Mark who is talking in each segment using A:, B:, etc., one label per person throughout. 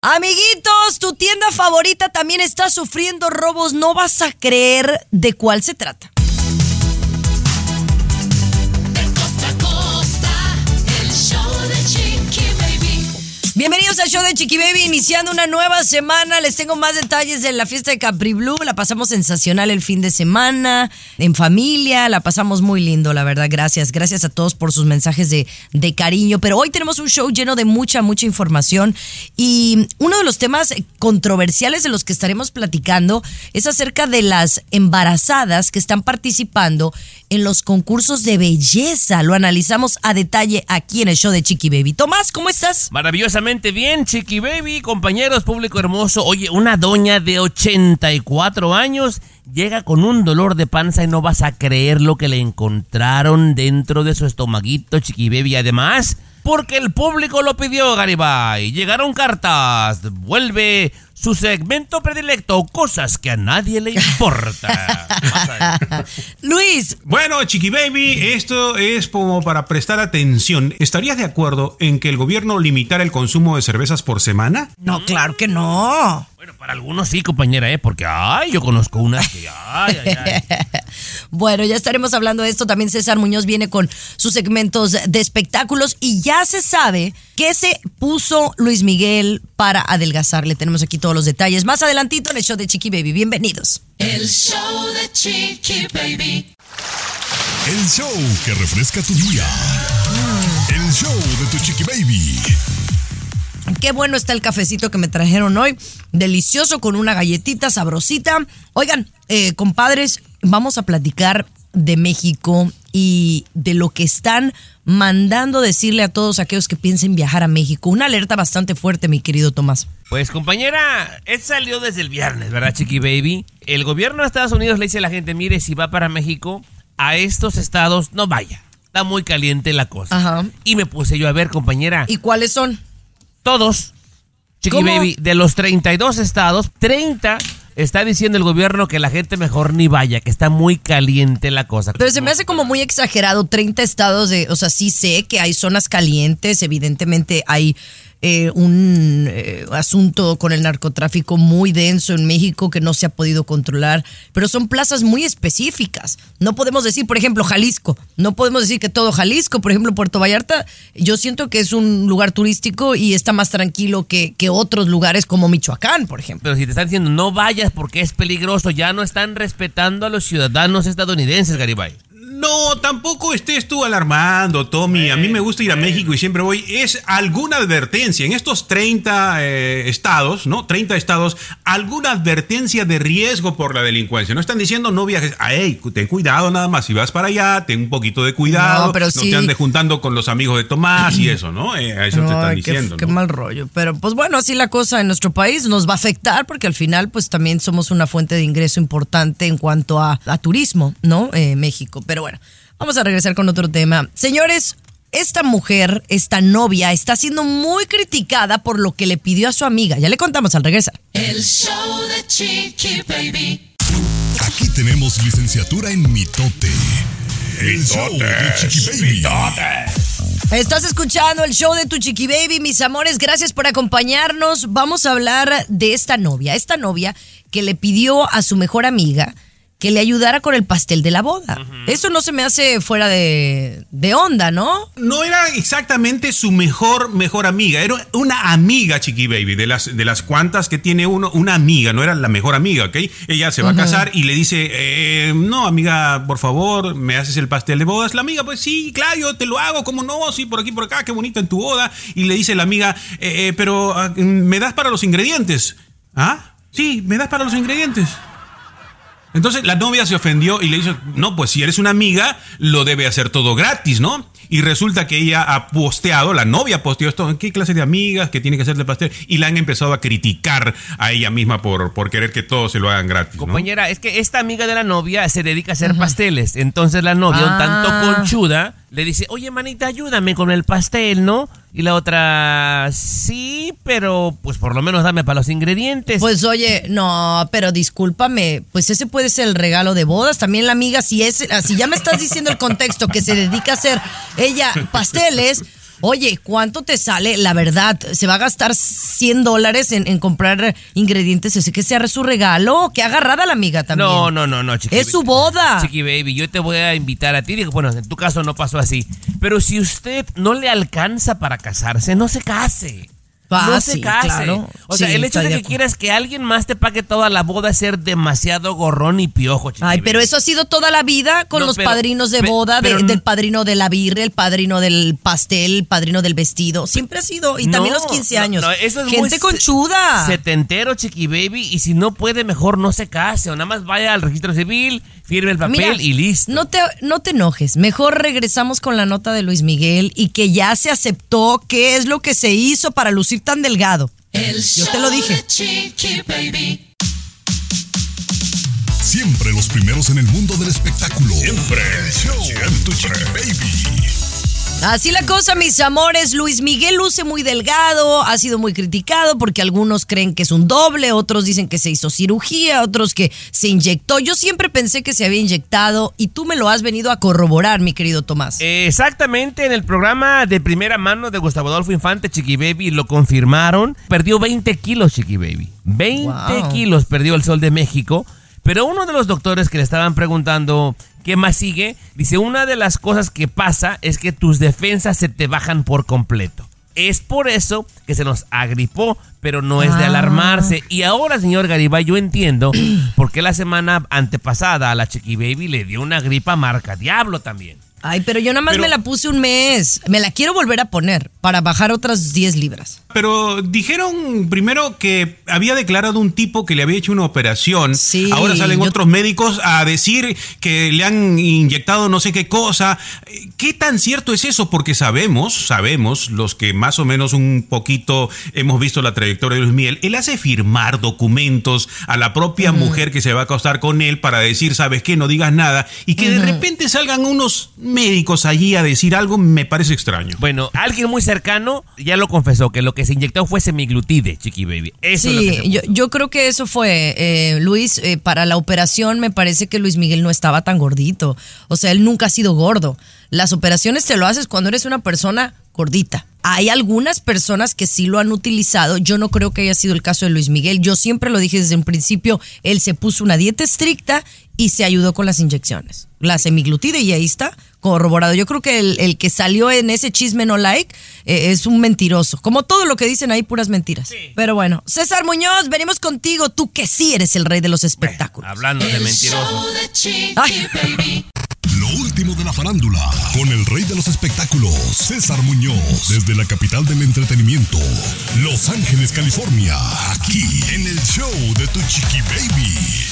A: Amiguitos, tu tienda favorita también está sufriendo robos. No vas a creer de cuál se trata. Bienvenidos al show de Chiqui Baby, iniciando una nueva semana. Les tengo más detalles de la fiesta de Capri Blue. La pasamos sensacional el fin de semana, en familia. La pasamos muy lindo, la verdad. Gracias. Gracias a todos por sus mensajes de, de cariño. Pero hoy tenemos un show lleno de mucha, mucha información. Y uno de los temas controversiales de los que estaremos platicando es acerca de las embarazadas que están participando en los concursos de belleza. Lo analizamos a detalle aquí en el show de Chiqui Baby. Tomás, ¿cómo estás?
B: Maravillosamente bien, Chiqui Baby, compañeros, público hermoso. Oye, una doña de 84 años llega con un dolor de panza y no vas a creer lo que le encontraron dentro de su estomaguito, Chiqui Baby. Además, porque el público lo pidió, Garibay. Llegaron cartas. Vuelve su segmento predilecto, cosas que a nadie le importa.
A: Luis.
C: Bueno, Chiqui Baby, esto es como para prestar atención. ¿Estarías de acuerdo en que el gobierno limitara el consumo de cervezas por semana?
A: No, claro que no.
B: Bueno, para algunos sí, compañera, ¿eh? Porque, ay, yo conozco unas que, ay, ay, ay.
A: bueno, ya estaremos hablando de esto. También César Muñoz viene con sus segmentos de espectáculos y ya se sabe qué se puso Luis Miguel para adelgazarle. tenemos aquí todos los detalles más adelantito en el show de Chiqui Baby. Bienvenidos.
D: El show de Chiqui Baby.
E: El show que refresca tu día. El show de tu Chiqui Baby.
A: Qué bueno está el cafecito que me trajeron hoy. Delicioso con una galletita sabrosita. Oigan, eh, compadres, vamos a platicar de México y de lo que están mandando decirle a todos aquellos que piensen viajar a México. Una alerta bastante fuerte, mi querido Tomás.
B: Pues compañera, esto salió desde el viernes, ¿verdad, Chiqui Baby? El gobierno de Estados Unidos le dice a la gente, mire, si va para México, a estos estados no vaya. Está muy caliente la cosa.
A: Ajá.
B: Y me puse yo a ver, compañera.
A: ¿Y cuáles son?
B: Todos. Chiqui
A: ¿Cómo?
B: Baby, de los 32 estados, 30 está diciendo el gobierno que la gente mejor ni vaya, que está muy caliente la cosa.
A: Pero se me hace como muy exagerado, 30 estados de, o sea, sí sé que hay zonas calientes, evidentemente hay eh, un eh, asunto con el narcotráfico muy denso en México que no se ha podido controlar, pero son plazas muy específicas. No podemos decir, por ejemplo, Jalisco, no podemos decir que todo Jalisco, por ejemplo, Puerto Vallarta, yo siento que es un lugar turístico y está más tranquilo que, que otros lugares como Michoacán, por ejemplo.
B: Pero si te están diciendo no vayas porque es peligroso, ya no están respetando a los ciudadanos estadounidenses, Garibay.
C: No, tampoco estés tú alarmando, Tommy. A mí me gusta ir a México y siempre voy. Es alguna advertencia. En estos 30 eh, estados, ¿no? 30 estados, alguna advertencia de riesgo por la delincuencia. No están diciendo no viajes. Ay, ten cuidado nada más. Si vas para allá, ten un poquito de cuidado.
A: No, pero
C: no
A: sí.
C: te andes juntando con los amigos de Tomás y eso, ¿no? Eh, a eso te están
A: qué-
C: diciendo.
A: Qué,
C: ¿no?
A: mal rollo. Pero pues bueno, así la cosa en nuestro país nos va a afectar porque al final pues también somos una fuente de ingreso importante en cuanto a, a turismo, ¿no? Eh, México. Pero bueno, vamos a regresar con otro tema. Señores, esta mujer, esta novia, está siendo muy criticada por lo que le pidió a su amiga. Ya le contamos al regresar.
D: El show de Chiqui Baby.
E: Aquí tenemos licenciatura en mitote. El show de Chiqui Baby.
A: Estás escuchando el show de tu chiqui baby, mis amores. Gracias por acompañarnos. Vamos a hablar de esta novia. Esta novia que le pidió a su mejor amiga que le ayudara con el pastel de la boda. Eso no se me hace fuera de, de onda, ¿no?
C: No era exactamente su mejor, mejor amiga, era una amiga, Chiqui Baby, de las, de las cuantas que tiene uno, una amiga, no era la mejor amiga, ¿ok? Ella se va a casar y le dice, eh, no, amiga, por favor, ¿me haces el pastel de bodas? La amiga, pues sí, claro, yo te lo hago, ¿cómo no? Sí, por aquí, por acá, qué bonito en tu boda. Y le dice la amiga, "Eh, eh, pero ah, ¿me das para los ingredientes? ¿Ah? Sí, ¿me das para los ingredientes? Entonces la novia se ofendió y le dijo, no, pues si eres una amiga, lo debe hacer todo gratis, ¿no? y resulta que ella ha posteado, la novia posteó esto, ¿qué clase de amigas que tiene que hacerle pastel? Y la han empezado a criticar a ella misma por, por querer que todos se lo hagan gratis. ¿no?
B: Compañera, es que esta amiga de la novia se dedica a hacer pasteles. Entonces la novia, un tanto
A: Ah.
B: conchuda, le dice, oye, manita, ayúdame con el pastel, ¿no? Y la otra, sí, pero pues por lo menos dame para los ingredientes.
A: Pues oye, no, pero discúlpame, pues ese puede ser el regalo de bodas. También la amiga, si es, si ya me estás diciendo el contexto que se dedica a hacer ella pasteles, oye, ¿cuánto te sale? La verdad, se va a gastar 100 dólares en, en comprar ingredientes, ese que sea su regalo, que agarrada la amiga también.
B: no, no, no, no, chiqui.
A: Es su boda.
B: Chiqui baby, yo te voy a invitar a ti. Digo, bueno, en tu caso no pasó así. Pero si usted no le alcanza para casarse, no se case. No se case.
A: claro.
B: O sea,
A: Sí,
B: el hecho de que quieras que alguien más te pague toda la boda es ser demasiado gorrón y piojo, chiqui
A: Ay, pero eso ha sido toda la vida con
B: No,
A: los
B: pero-
A: padrinos de boda, de-
B: pero-
A: del padrino de la birra, el padrino del pastel, el padrino del vestido. Siempre ha sido. Y también
B: No,
A: los 15
B: no,
A: años.
B: no, eso es
A: Gente
B: se-
A: conchuda.
B: Setentero, chiqui baby. Y si no puede, mejor no se case. O nada más vaya al registro civil, firme el papel
A: Mira,
B: y listo.
A: No te, no te enojes. Mejor regresamos con la nota de Luis Miguel y que ya se aceptó qué es lo que se hizo para lucir tan delgado.
D: El
A: Yo te lo dije.
D: de Chiqui Baby.
E: Siempre los primeros en el mundo del espectáculo. Siempre. El show tu chiqui baby.
A: Así la cosa, mis amores. Luis Miguel luce muy delgado, ha sido muy criticado porque algunos creen que es un doble, otros dicen que se hizo cirugía, otros que se inyectó. Yo siempre pensé que se había inyectado y tú me lo has venido a corroborar, mi querido Tomás.
B: Exactamente, en el programa de primera mano de Gustavo Adolfo Infante, Chiqui Baby, lo confirmaron. Perdió 20 kilos, Chiqui Baby. 20
A: Wow.
B: kilos perdió el Sol de México. Pero uno de los doctores que le estaban preguntando qué más sigue, dice, una de las cosas que pasa es que tus defensas se te bajan por completo. Es por eso que se nos agripó, pero no es de
A: Ah.
B: alarmarse. Y ahora, señor Garibay, yo entiendo por qué la semana antepasada a la Chiqui Baby le dio una gripa marca Diablo también.
A: Ay, pero yo nada más
C: Pero-
A: me la puse un mes. Me la quiero volver a poner para bajar otras 10 libras.
C: Pero dijeron primero que había declarado un tipo que le había hecho una operación.
A: Sí,
C: Ahora salen
A: yo-
C: otros médicos a decir que le han inyectado no sé qué cosa. ¿Qué tan cierto es eso? Porque sabemos, sabemos, los que más o menos un poquito hemos visto la trayectoria de Luis Miguel, él hace firmar documentos a la propia mujer que se va a acostar con él para decir, ¿sabes qué? No digas nada. Y que de repente salgan unos médicos allí a decir algo me parece extraño.
B: Bueno, alguien muy cercano ya lo confesó, que lo que se inyectó fue semiglutide, Chiqui Baby. Eso es lo que
A: Sí, yo, yo creo que eso fue, eh, Luis, eh, para la operación me parece que Luis Miguel no estaba tan gordito. O sea, él nunca ha sido gordo. Las operaciones te lo haces cuando eres una persona gordita. Hay algunas personas que sí lo han utilizado. Yo no creo que haya sido el caso de Luis Miguel. Yo siempre lo dije desde un principio. Él se puso una dieta estricta y se ayudó con las inyecciones. La semiglutide y ahí está corroborado. Yo creo que el, el que salió en ese chisme no like eh, es un mentiroso. Como todo lo que dicen ahí, puras mentiras. Pero bueno, César Muñoz, venimos contigo. Tú que sí eres el rey de los espectáculos.
B: Hablando de mentirosos.
D: show de Chiqui
A: Ay.
D: Baby.
E: Lo último de la farándula, con el rey de los espectáculos, César Muñoz, desde la capital del entretenimiento, Los Ángeles, California, aquí en el show de tu chiqui baby.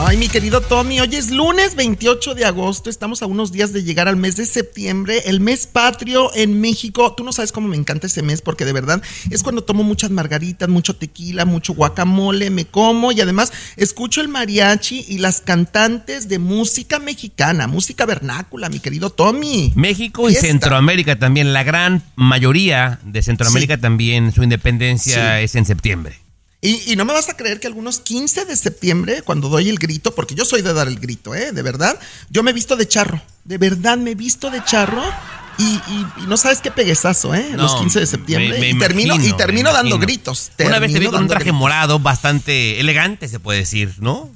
F: Ay, mi querido Tommy, hoy es lunes 28 de agosto, estamos a unos días de llegar al mes de septiembre, el mes patrio en México. Tú no sabes cómo me encanta ese mes porque de verdad es cuando tomo muchas margaritas, mucho tequila, mucho guacamole, me como y además escucho el mariachi y las cantantes de música mexicana, música vernácula, mi querido Tommy.
B: México y. Centroamérica también. La gran mayoría de Centroamérica también, su independencia
F: Sí.
B: es en septiembre.
F: Y, y no me vas a creer que algunos 15 de septiembre, cuando doy el grito, porque yo soy de dar el grito, ¿eh? De verdad, yo me he visto de charro. De verdad me he visto de charro. Y, y- y no sabes qué peguesazo, ¿eh? Los
B: No,
F: 15 de septiembre.
B: me- me
F: y termino,
B: imagino,
F: y termino dando gritos.
B: Una vez te vi con un traje
F: gritos.
B: morado bastante elegante, se puede decir, ¿no?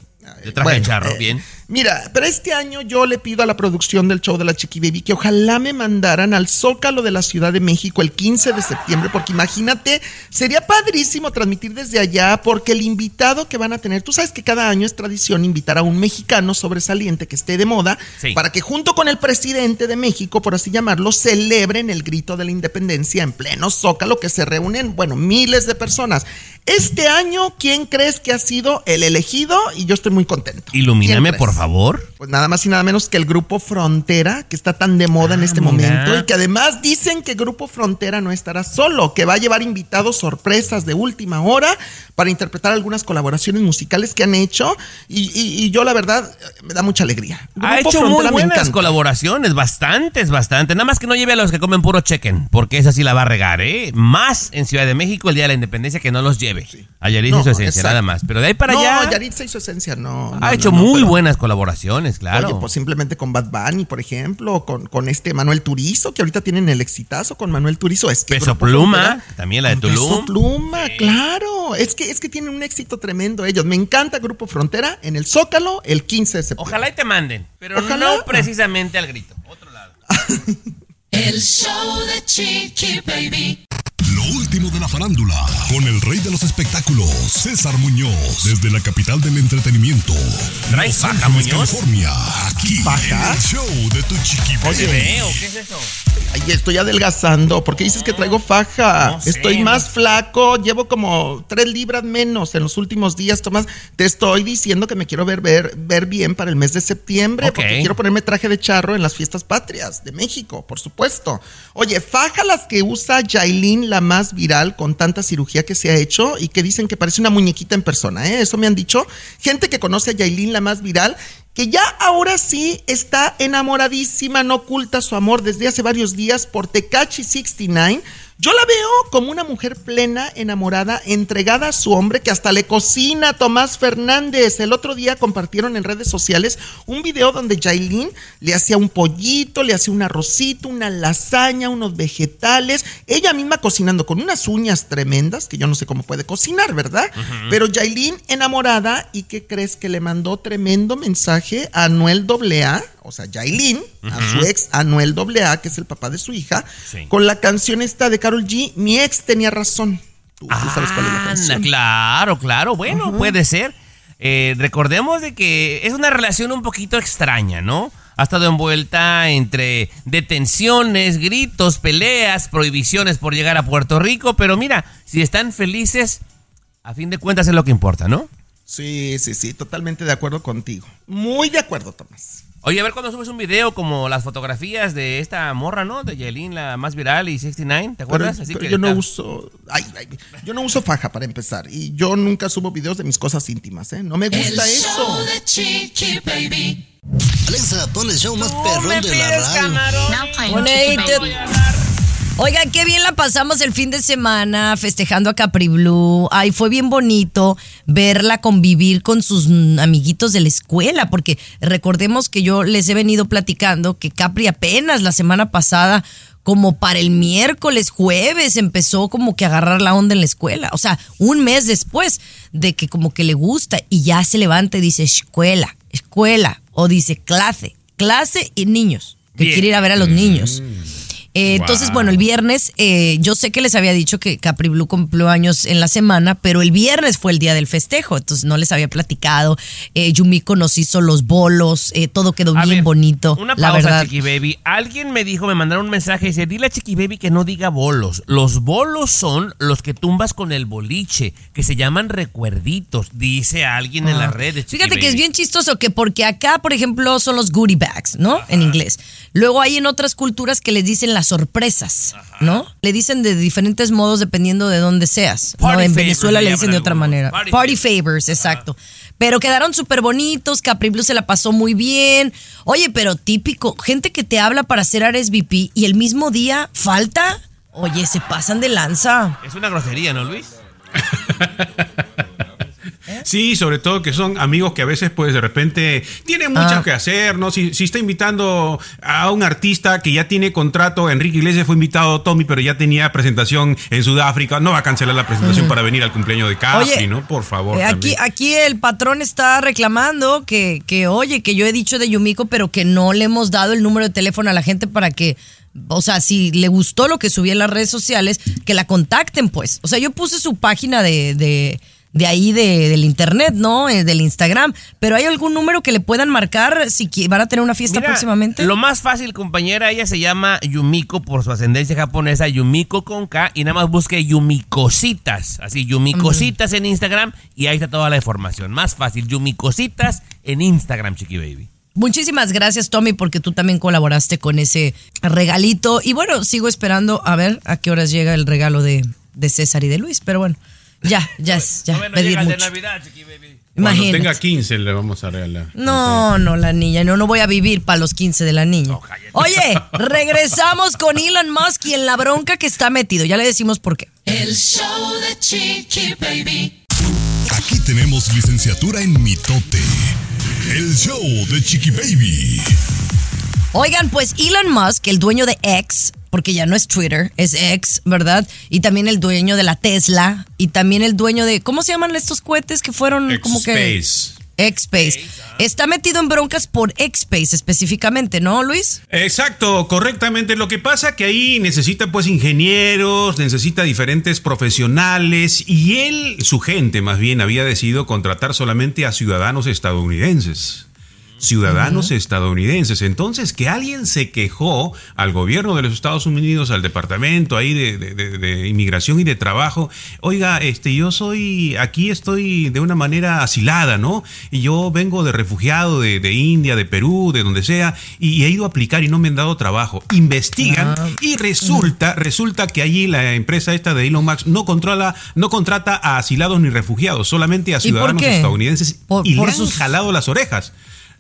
B: De traje
F: Bueno,
B: charro,
F: eh,
B: bien.
F: Mira, pero este año yo le pido a la producción del show de la Chiqui Baby que ojalá me mandaran al Zócalo de la Ciudad de México el 15 de septiembre, porque imagínate, sería padrísimo transmitir desde allá, porque el invitado que van a tener, tú sabes que cada año es tradición invitar a un mexicano sobresaliente que esté de moda,
B: Sí.
F: para que junto con el presidente de México, por así llamarlo, celebren el grito de la independencia en pleno Zócalo, que se reúnen, bueno, miles de personas. Este año, ¿quién crees que ha sido el elegido? Y yo estoy muy contento. ¿Quién
B: Ilumíname, por favor.
F: Pues nada más y nada menos que el grupo Frontera, que está tan de moda en
B: Ah,
F: este
B: mira.
F: momento y que además dicen que Grupo Frontera no estará solo, que va a llevar invitados sorpresas de última hora para interpretar algunas colaboraciones musicales que han hecho y, y- y yo la verdad me da mucha alegría.
B: Ha hecho muy
F: Frontera me
B: buenas colaboraciones, bastantes, bastante. Nada más que no lleve a los que comen puro chequen, porque esa sí la va a regar, ¿eh? Más en Ciudad de México el Día de la Independencia que no los lleve. A Yaritza
F: No,
B: y su esencia,
F: exacto.
B: nada más. Pero de ahí para
F: no,
B: allá
F: Yaritza y su esencia, no. no,
B: ha
F: no,
B: hecho
F: no,
B: muy
F: pero-
B: buenas colaboraciones, claro.
F: Oye, pues simplemente con Bad Bunny, por ejemplo, con, con este Manuel Turizo, que ahorita tienen el exitazo con Manuel Turizo. Es que
B: Peso Pluma,
F: Frontera-
B: también la de
F: Con Peso
B: Tulum.
F: Pluma, claro. Es que, es que tienen un éxito tremendo ellos. Me encanta Grupo Frontera en el Zócalo el 15 de septiembre.
B: Ojalá y te manden, pero
F: Ojalá.
B: no precisamente al grito. Otro lado.
D: El show de Chiqui Baby.
E: Lo último de la farándula, con el rey de los espectáculos, César Muñoz, desde la capital del entretenimiento,
B: ¿Traes
E: Los Ángeles,
B: Muñoz?
E: California, aquí
F: ¿Faja?
E: en el show de tu chiqui
B: Oye, veo, ¿qué es eso?
F: Ay, estoy adelgazando. ¿Por qué dices que traigo faja?
B: No sé,
F: estoy
B: no.
F: más flaco. Llevo como tres libras menos en los últimos días, Tomás. Te estoy diciendo que me quiero ver, ver, ver bien para el mes de septiembre. Porque quiero ponerme traje de charro en las fiestas patrias de México, por supuesto. Oye, faja las que usa Yailin, la más viral, con tanta cirugía que se ha hecho y que dicen que parece una muñequita en persona. ¿eh? Eso me han dicho. Gente que conoce a Yailin, la más viral, que ya ahora sí está enamoradísima, no oculta su amor desde hace varios días por Tecachi 69. Yo la veo como una mujer plena, enamorada, entregada a su hombre que hasta le cocina Tomás Fernández. El otro día compartieron en redes sociales un video donde Jailin le hacía un pollito, le hacía un arrocito, una lasaña, unos vegetales, ella misma cocinando con unas uñas tremendas, que yo no sé cómo puede cocinar, ¿verdad? Pero Jailin enamorada y que crees que le mandó tremendo mensaje a Anuel AA, o sea, Jailin, a su ex Anuel AA, que es el papá de su hija,
B: Sí.
F: con la canción esta de Carol G, mi ex tenía razón. Tú, tú sabes cuál es la canción.
B: claro, claro. Bueno, puede ser. Eh, recordemos de que es una relación un poquito extraña, ¿no? Ha estado envuelta entre detenciones, gritos, peleas, prohibiciones por llegar a Puerto Rico, pero mira, si están felices, a fin de cuentas es lo que importa, ¿no?
F: Sí, sí, sí, totalmente de acuerdo contigo. Muy de acuerdo, Tomás.
B: Oye, a ver cuando subes un video como las fotografías de esta morra, ¿no? De Yailin, la más viral, y 69, ¿te
F: Pero,
B: acuerdas? Así
F: pero
B: que
F: yo no
B: está-
F: uso, ay, ay, yo no uso faja para empezar y yo nunca subo videos de mis cosas íntimas, ¿eh? No me
D: El
F: gusta
D: show
F: eso.
D: de Chiqui Baby.
G: Alexa, pon el show más perrón de la radio.
B: camarón.
D: Now
A: Oigan, qué bien la pasamos el fin de semana festejando a Capri Blue. Ay, fue bien bonito verla convivir con sus mm, amiguitos de la escuela, porque recordemos que yo les he venido platicando que Capri apenas la semana pasada, como para el miércoles, jueves, empezó como que a agarrar la onda en la escuela. O sea, un mes después de que como que le gusta y ya se levanta y dice escuela, escuela, o dice clase, clase y niños, que
B: Bien.
A: quiere ir a ver a los niños. Eh, Entonces, bueno, el viernes, eh, yo sé que les había dicho que Capri Blue cumplió años en la semana, pero el viernes fue el día del festejo, entonces no les había platicado. Eh, Yumiko nos hizo los bolos, eh, todo quedó
B: A
A: bien
B: ver,
A: bonito,
B: Una
A: la
B: pausa,
A: verdad.
B: Chiqui Baby. Alguien me dijo, me mandaron un mensaje y dice, dile a Chiqui Baby que no diga bolos. Los bolos son los que tumbas con el boliche, que se llaman recuerditos, dice alguien en las redes. Chiqui
A: Ah. Fíjate que es bien chistoso que porque acá, por ejemplo, son los goodie bags, ¿no? En inglés. Luego hay en otras culturas que les dicen las sorpresas, ¿no? Le dicen de diferentes modos dependiendo de dónde seas. ¿no?
B: Party
A: En
B: favors
A: Venezuela
B: le
A: dicen de otra
B: algunos.
A: manera.
B: Party
A: Party,
B: favors.
A: favors, exacto. Pero quedaron súper bonitos, Capri Blue se la pasó muy bien. Oye, pero típico, gente que te habla para hacer RSVP y el mismo día falta. Oye, se pasan de lanza.
B: Es una grosería, ¿no, Luis?
C: Sí, sobre todo que son amigos que a veces, pues de repente tienen mucho
A: Ah.
C: que hacer, ¿no? Si, si está invitando a un artista que ya tiene contrato, Enrique Iglesias fue invitado Tommy, pero ya tenía presentación en Sudáfrica, no va a cancelar la presentación para venir al cumpleaños de Capri,
A: Oye,
C: ¿no? Por favor.
A: Eh, aquí, aquí el patrón está reclamando que, que, oye, que yo he dicho de Yumiko, pero que no le hemos dado el número de teléfono a la gente para que, o sea, si le gustó lo que subí en las redes sociales, que la contacten, pues. O sea, yo puse su página de, de, de ahí de- del internet, ¿no? Eh, del Instagram. Pero ¿hay algún número que le puedan marcar si van a tener una fiesta
B: Mira,
A: próximamente?
B: Lo más fácil, compañera, ella se llama Yumiko por su ascendencia japonesa, Yumiko con K, y nada más busque Yumicositas, así, Yumicositas en Instagram, y ahí está toda la información. Más fácil, Yumicositas en Instagram, Chiqui Baby.
A: Muchísimas gracias, Tommy, porque tú también colaboraste con ese regalito. Y bueno, sigo esperando a ver a qué horas llega el regalo de, de César y de Luis. Pero bueno, ya, ya es, ya,
B: no
A: pedir
B: el de
A: mucho.
B: Navidad, Chiqui Baby.
C: Cuando
A: Imagínate.
C: tenga 15 le vamos a regalar.
A: No, no, la niña, no, no voy a vivir para los 15 de la niña.
B: No.
A: Oye, regresamos con Elon Musk y en la bronca que está metido. Ya le decimos por qué.
D: El show de Chiqui Baby.
E: Aquí tenemos licenciatura en mitote. El show de Chiqui Baby.
A: Oigan, pues Elon Musk, el dueño de X, porque ya no es Twitter, es X, ¿verdad? Y también el dueño de la Tesla y también el dueño de ¿cómo se llaman estos cohetes que fueron como que
C: X-Space.
A: X-Space. Está metido en broncas por X-Space específicamente, ¿no, Luis?
C: Exacto, correctamente. Lo que pasa que ahí necesita pues ingenieros, necesita diferentes profesionales y él, su gente más bien, había decidido contratar solamente a ciudadanos estadounidenses. Ciudadanos estadounidenses. Entonces, que alguien se quejó al gobierno de los Estados Unidos, al departamento ahí de, de- de- de inmigración y de trabajo. Oiga, este, yo soy, aquí estoy de una manera asilada, ¿no? Y yo vengo de refugiado de, de India, de Perú, de donde sea, y, he ido a aplicar y no me han dado trabajo. Investigan y resulta, resulta que allí la empresa esta de Elon Musk no controla, no contrata a asilados ni refugiados, solamente a ciudadanos estadounidenses
A: Por-
C: y
A: por
C: le han
A: sus-
C: jalado las orejas.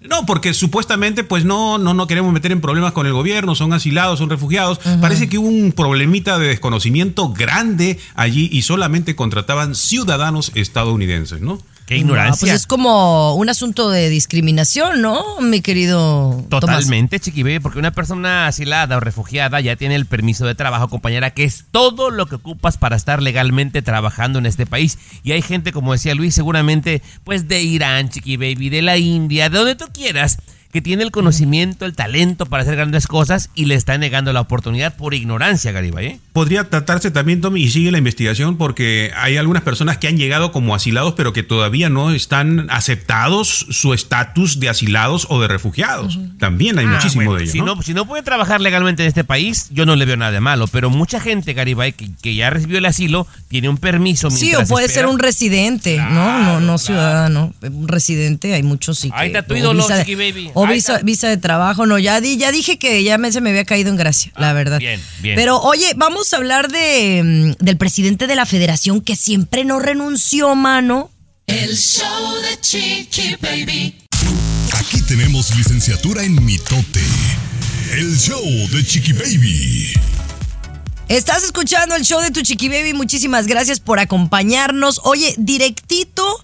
C: No, porque supuestamente pues no, no, no queremos meter en problemas con el gobierno, son asilados, son refugiados. Parece que hubo un problemita de desconocimiento grande allí y solamente contrataban ciudadanos estadounidenses, ¿no?
B: Qué
A: No,
B: ignorancia.
A: pues es como un asunto de discriminación, ¿no, mi querido?
B: Totalmente, Chiqui Baby, porque una persona asilada o refugiada ya tiene el permiso de trabajo, compañera, que es todo lo que ocupas para estar legalmente trabajando en este país. Y hay gente, como decía Luis, seguramente, pues de Irán, Chiqui Baby, de la India, de donde tú quieras, que tiene el conocimiento, el talento para hacer grandes cosas y le está negando la oportunidad por ignorancia, Garibay, ¿eh?
C: Podría tratarse también, Tommy, y sigue la investigación porque hay algunas personas que han llegado como asilados, pero que todavía no están aceptados su estatus de asilados o de refugiados. También hay muchísimo
B: Ah, Bueno,
C: de ellos.
B: si,
C: ¿no?
B: no, si no puede trabajar legalmente en este país, yo no le veo nada de malo. Pero mucha gente, Garibay, que, que ya recibió el asilo, tiene un permiso.
A: Sí, o puede
B: espera.
A: ser un residente, no, no, no ciudadano, un residente, hay muchos sí que-
B: Ahí está tu
A: o
B: ídolo,
A: visa de-
B: Chiqui Baby.
A: O visa, visa de trabajo, no, ya di, ya dije que ya me, se me había caído en gracia, la verdad.
B: Ah, bien, bien.
A: Pero oye, vamos a hablar de mm, del presidente de la federación que siempre no renunció, mano.
D: El show de Chiqui Baby.
E: Aquí tenemos licenciatura en mitote. El show de Chiqui Baby.
A: Estás escuchando el show de tu Chiqui Baby. Muchísimas gracias por acompañarnos. Oye, directito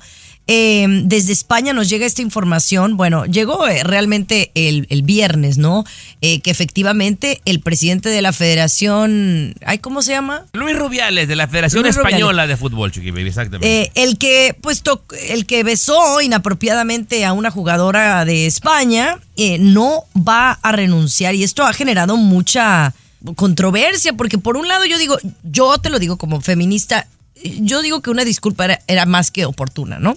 A: eh, desde España nos llega esta información. Bueno, llegó eh, realmente el, el viernes, ¿no? Eh, que efectivamente el presidente de la federación. Ay, ¿Cómo se llama?
B: Luis Rubiales, de la Federación
A: Luis Rubiales.
B: Española de Fútbol, Chiqui Baby, exactamente.
A: Eh, el que pues el que besó inapropiadamente a una jugadora de España no va a renunciar y esto ha generado mucha controversia porque por un lado yo digo yo te lo digo como feminista yo digo que una disculpa era, era más que oportuna no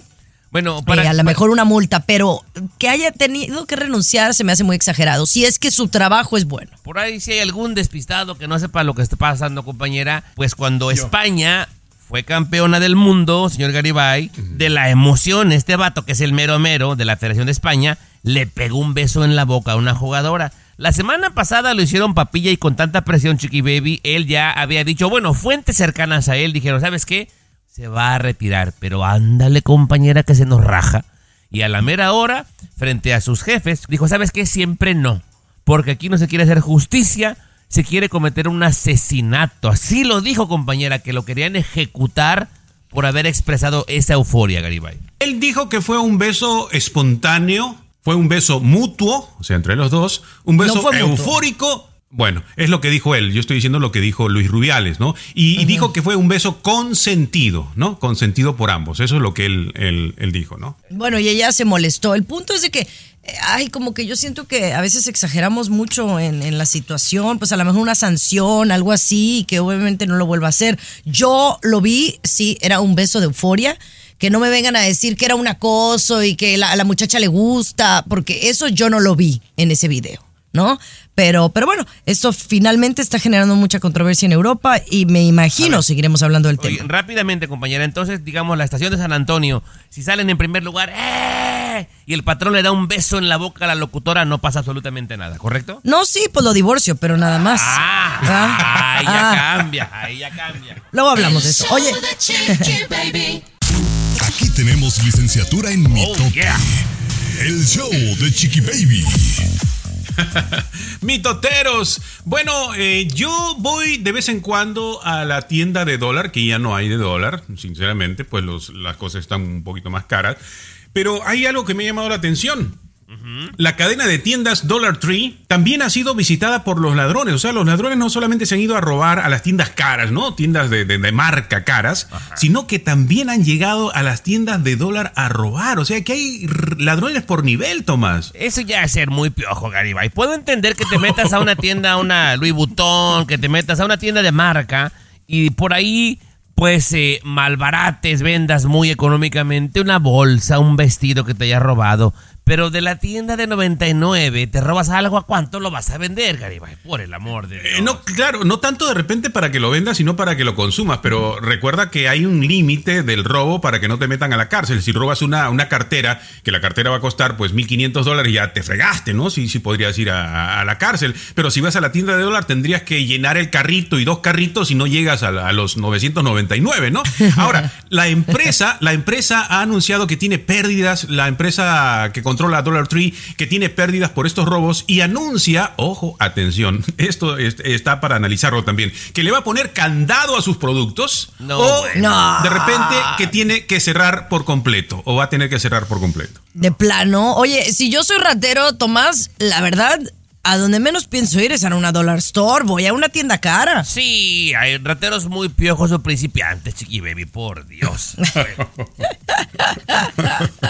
B: bueno,
A: Eh, a lo mejor una multa pero que haya tenido que renunciar se me hace muy exagerado si es que su trabajo es bueno
B: por ahí si hay algún despistado que no sepa lo que está pasando, compañera, pues cuando España fue campeona del mundo, señor Garibay, de la emoción, este vato que es el mero mero de la Federación de España, le pegó un beso en la boca a una jugadora. La semana pasada lo hicieron papilla y con tanta presión, Chiqui Baby, él ya había dicho, bueno, fuentes cercanas a él dijeron, ¿sabes qué? Se va a retirar, pero ándale compañera que se nos raja. Y a la mera hora, frente a sus jefes, dijo, ¿sabes qué? Siempre no. Porque aquí no se quiere hacer justicia, se quiere cometer un asesinato. Así lo dijo compañera, que lo querían ejecutar por haber expresado esa euforia, Garibay.
C: Él dijo que fue un beso espontáneo, fue un beso mutuo, o sea, entre los dos, un beso
A: No
C: eufórico. Bueno, es lo que dijo él, yo estoy diciendo lo que dijo Luis Rubiales, ¿no? Y, y dijo que fue un beso consentido, ¿no? Consentido por ambos, eso es lo que él, él, él dijo, ¿no?
A: Bueno, y ella se molestó. El punto es de que, eh, ay, como que yo siento que a veces exageramos mucho en, en la situación, pues a lo mejor una sanción, algo así, que obviamente no lo vuelva a hacer. Yo lo vi, sí, era un beso de euforia. Que no me vengan a decir que era un acoso y que la- a la muchacha le gusta, porque eso yo no lo vi en ese video, ¿no? Pero, pero bueno, esto finalmente está generando mucha controversia en Europa y me imagino seguiremos hablando del
B: Oye,
A: tema.
B: rápidamente, compañera, entonces, digamos, la estación de San Antonio, si salen en primer lugar, ¡eh! y el patrón le da un beso en la boca a la locutora, no pasa absolutamente nada, ¿correcto?
A: No, sí, pues lo divorcio, pero nada más.
B: Ah, ahí ya
A: Ah.
B: cambia, ahí ya cambia.
A: Luego hablamos de eso.
D: Show
A: Oye,
D: the Chiqui Baby.
E: Aquí tenemos licenciatura en mitote.
B: Oh, yeah.
E: El show de Chiqui Baby.
C: Mitoteros. Bueno, eh, yo voy de vez en cuando a la tienda de dólar, que ya no hay de dólar, sinceramente, pues las cosas están un poquito más caras. Pero hay algo que me ha llamado la atención. La cadena de tiendas Dollar Tree también ha sido visitada por los ladrones. O sea, los ladrones no solamente se han ido a robar a las tiendas caras, ¿no? Tiendas de, de- de marca caras, sino que también han llegado a las tiendas de dólar a robar. O sea, que hay ladrones por nivel, Tomás.
B: Eso ya es ser muy piojo, Garibay. Puedo entender que te metas a una tienda, a una Louis Vuitton, que te metas a una tienda de marca y por ahí, pues, eh, malbarates, vendas muy económicamente una bolsa, un vestido que te haya robado. Pero de la tienda de 99, te robas algo, ¿a cuánto lo vas a vender, Garibay? Por el amor de Dios.
C: Eh, no, claro, no tanto de repente para que lo vendas, sino para que lo consumas. Pero recuerda que hay un límite del robo para que no te metan a la cárcel. Si robas una, una cartera, que la cartera va a costar pues 1.500 dólares, ya te fregaste, ¿no? Sí, sí podrías ir a, a la cárcel. Pero si vas a la tienda de dólar, tendrías que llenar el carrito y dos carritos y no llegas a, la- a los 999, ¿no? Ahora, la empresa, la empresa ha anunciado que tiene pérdidas, la empresa que controla Dollar Tree, que tiene pérdidas por estos robos y anuncia, ojo, atención, esto es- está para analizarlo también, que le va a poner candado a sus productos
B: No,
C: o
B: bueno.
A: No.
C: de repente que tiene que cerrar por completo o va a tener que cerrar por completo.
A: de plano. Oye, si yo soy ratero, Tomás, la verdad, a donde menos pienso ir es a una dollar store. Voy a una tienda cara.
B: Sí, hay rateros muy piojos o principiantes, chiqui baby, por Dios.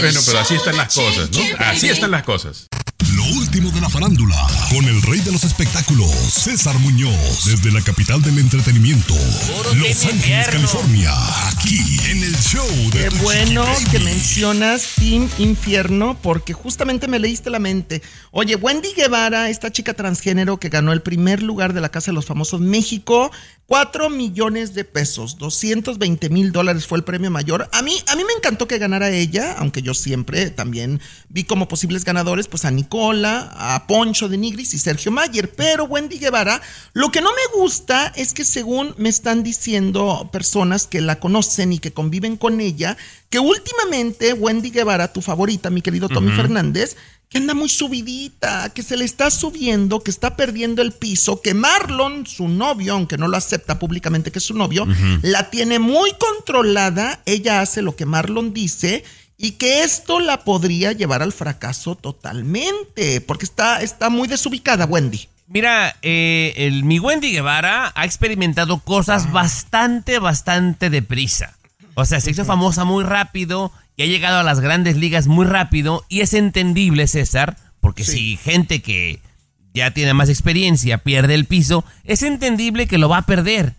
C: Bueno, pero así están las cosas, ¿no? Así están las cosas.
E: Lo último de la farándula, con el rey de los espectáculos, César Muñoz, desde la capital del entretenimiento,
B: Puro
E: Los Ángeles. California, aquí en el show de
F: Qué bueno
E: Chiqui
F: que
E: Baby.
F: mencionas Team Infierno porque justamente me leíste la mente. Oye, Wendy Guevara, esta chica transgénero que ganó el primer lugar de la Casa de los Famosos México, 4 millones de pesos, 220 mil dólares fue el premio mayor. A mí, a mí me encantó que ganara ella, aunque yo siempre también vi como posibles ganadores pues a Nicola, a Poncho de Nigris y Sergio Mayer. Pero Wendy Guevara, lo que no me gusta es que según me están diciendo personas que la conocen y que conviven con ella, que últimamente Wendy Guevara, tu favorita, mi querido Tommy Fernández, que anda muy subidita, que se le está subiendo, que está perdiendo el piso, que Marlon, su novio, aunque no lo acepta públicamente que es su novio, la tiene muy controlada, ella hace lo que Marlon dice y que esto la podría llevar al fracaso totalmente, porque está, está muy desubicada Wendy.
B: Mira, eh, el, mi Wendy Guevara ha experimentado cosas bastante, bastante deprisa. O sea, se hizo famosa muy rápido y ha llegado a las grandes ligas muy rápido y es entendible, César, porque si gente que ya tiene más experiencia pierde el piso, es entendible que lo va a perder.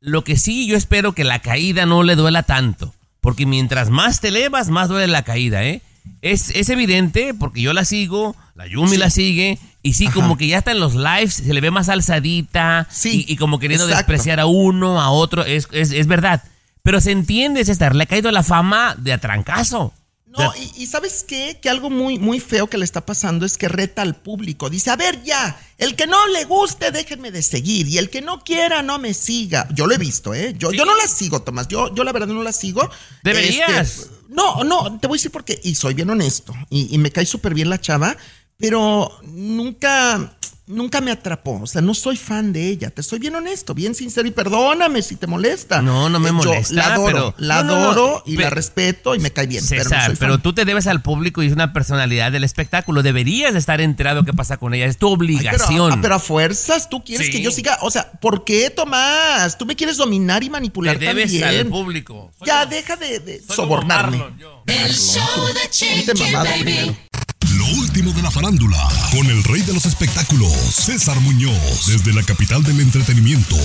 B: Lo que sí yo espero que la caída no le duela tanto, porque mientras más te elevas, más duele la caída, ¿eh? Es, es evidente, porque yo la sigo, la Yumi la sigue, y sí, como que ya está en los lives, se le ve más alzadita,
F: Sí,
B: y, y como queriendo
F: exacto.
B: despreciar a uno, a otro, es, es, es verdad. Pero se entiende, César, le ha caído la fama de atrancazo.
F: No, y, y ¿sabes qué? Que algo muy, muy feo que le está pasando es que reta al público. Dice, a ver ya, el que no le guste, déjenme de seguir. Y el que no quiera, no me siga. Yo lo he visto, ¿eh? Yo, yo no la sigo, Tomás. Yo, yo la verdad no la sigo.
B: Deberías.
F: Este, no, no, te voy a decir por qué. Y soy bien honesto. Y, y me cae súper bien la chava. Pero nunca, nunca me atrapó. O sea, no soy fan de ella. Te soy bien honesto, bien sincero. Y perdóname si te molesta.
B: No, no me
F: Eh, yo
B: molesta,
F: La adoro,
B: pero-
F: la
B: no, no, no,
F: adoro y la respeto y me cae bien. pero, no
B: César,
F: soy
B: pero,
F: fan.
B: tú te debes al público y es una personalidad del espectáculo. Deberías de estar enterado qué pasa con ella. Es tu
F: Ay,
B: obligación.
F: pero, ah, pero a fuerzas, tú quieres
B: Sí.
F: que yo siga. O sea, ¿por qué, Tomás? Tú me quieres dominar y manipular
B: te debes
F: también.
B: al público. Soy
F: Ya,
B: como-
F: deja de, de sobornarme.
B: Marlon, yo.
D: El show de
F: mamado
D: Baby.
E: Lo último de la farándula, con el rey de los espectáculos, César Muñoz, desde la capital del entretenimiento,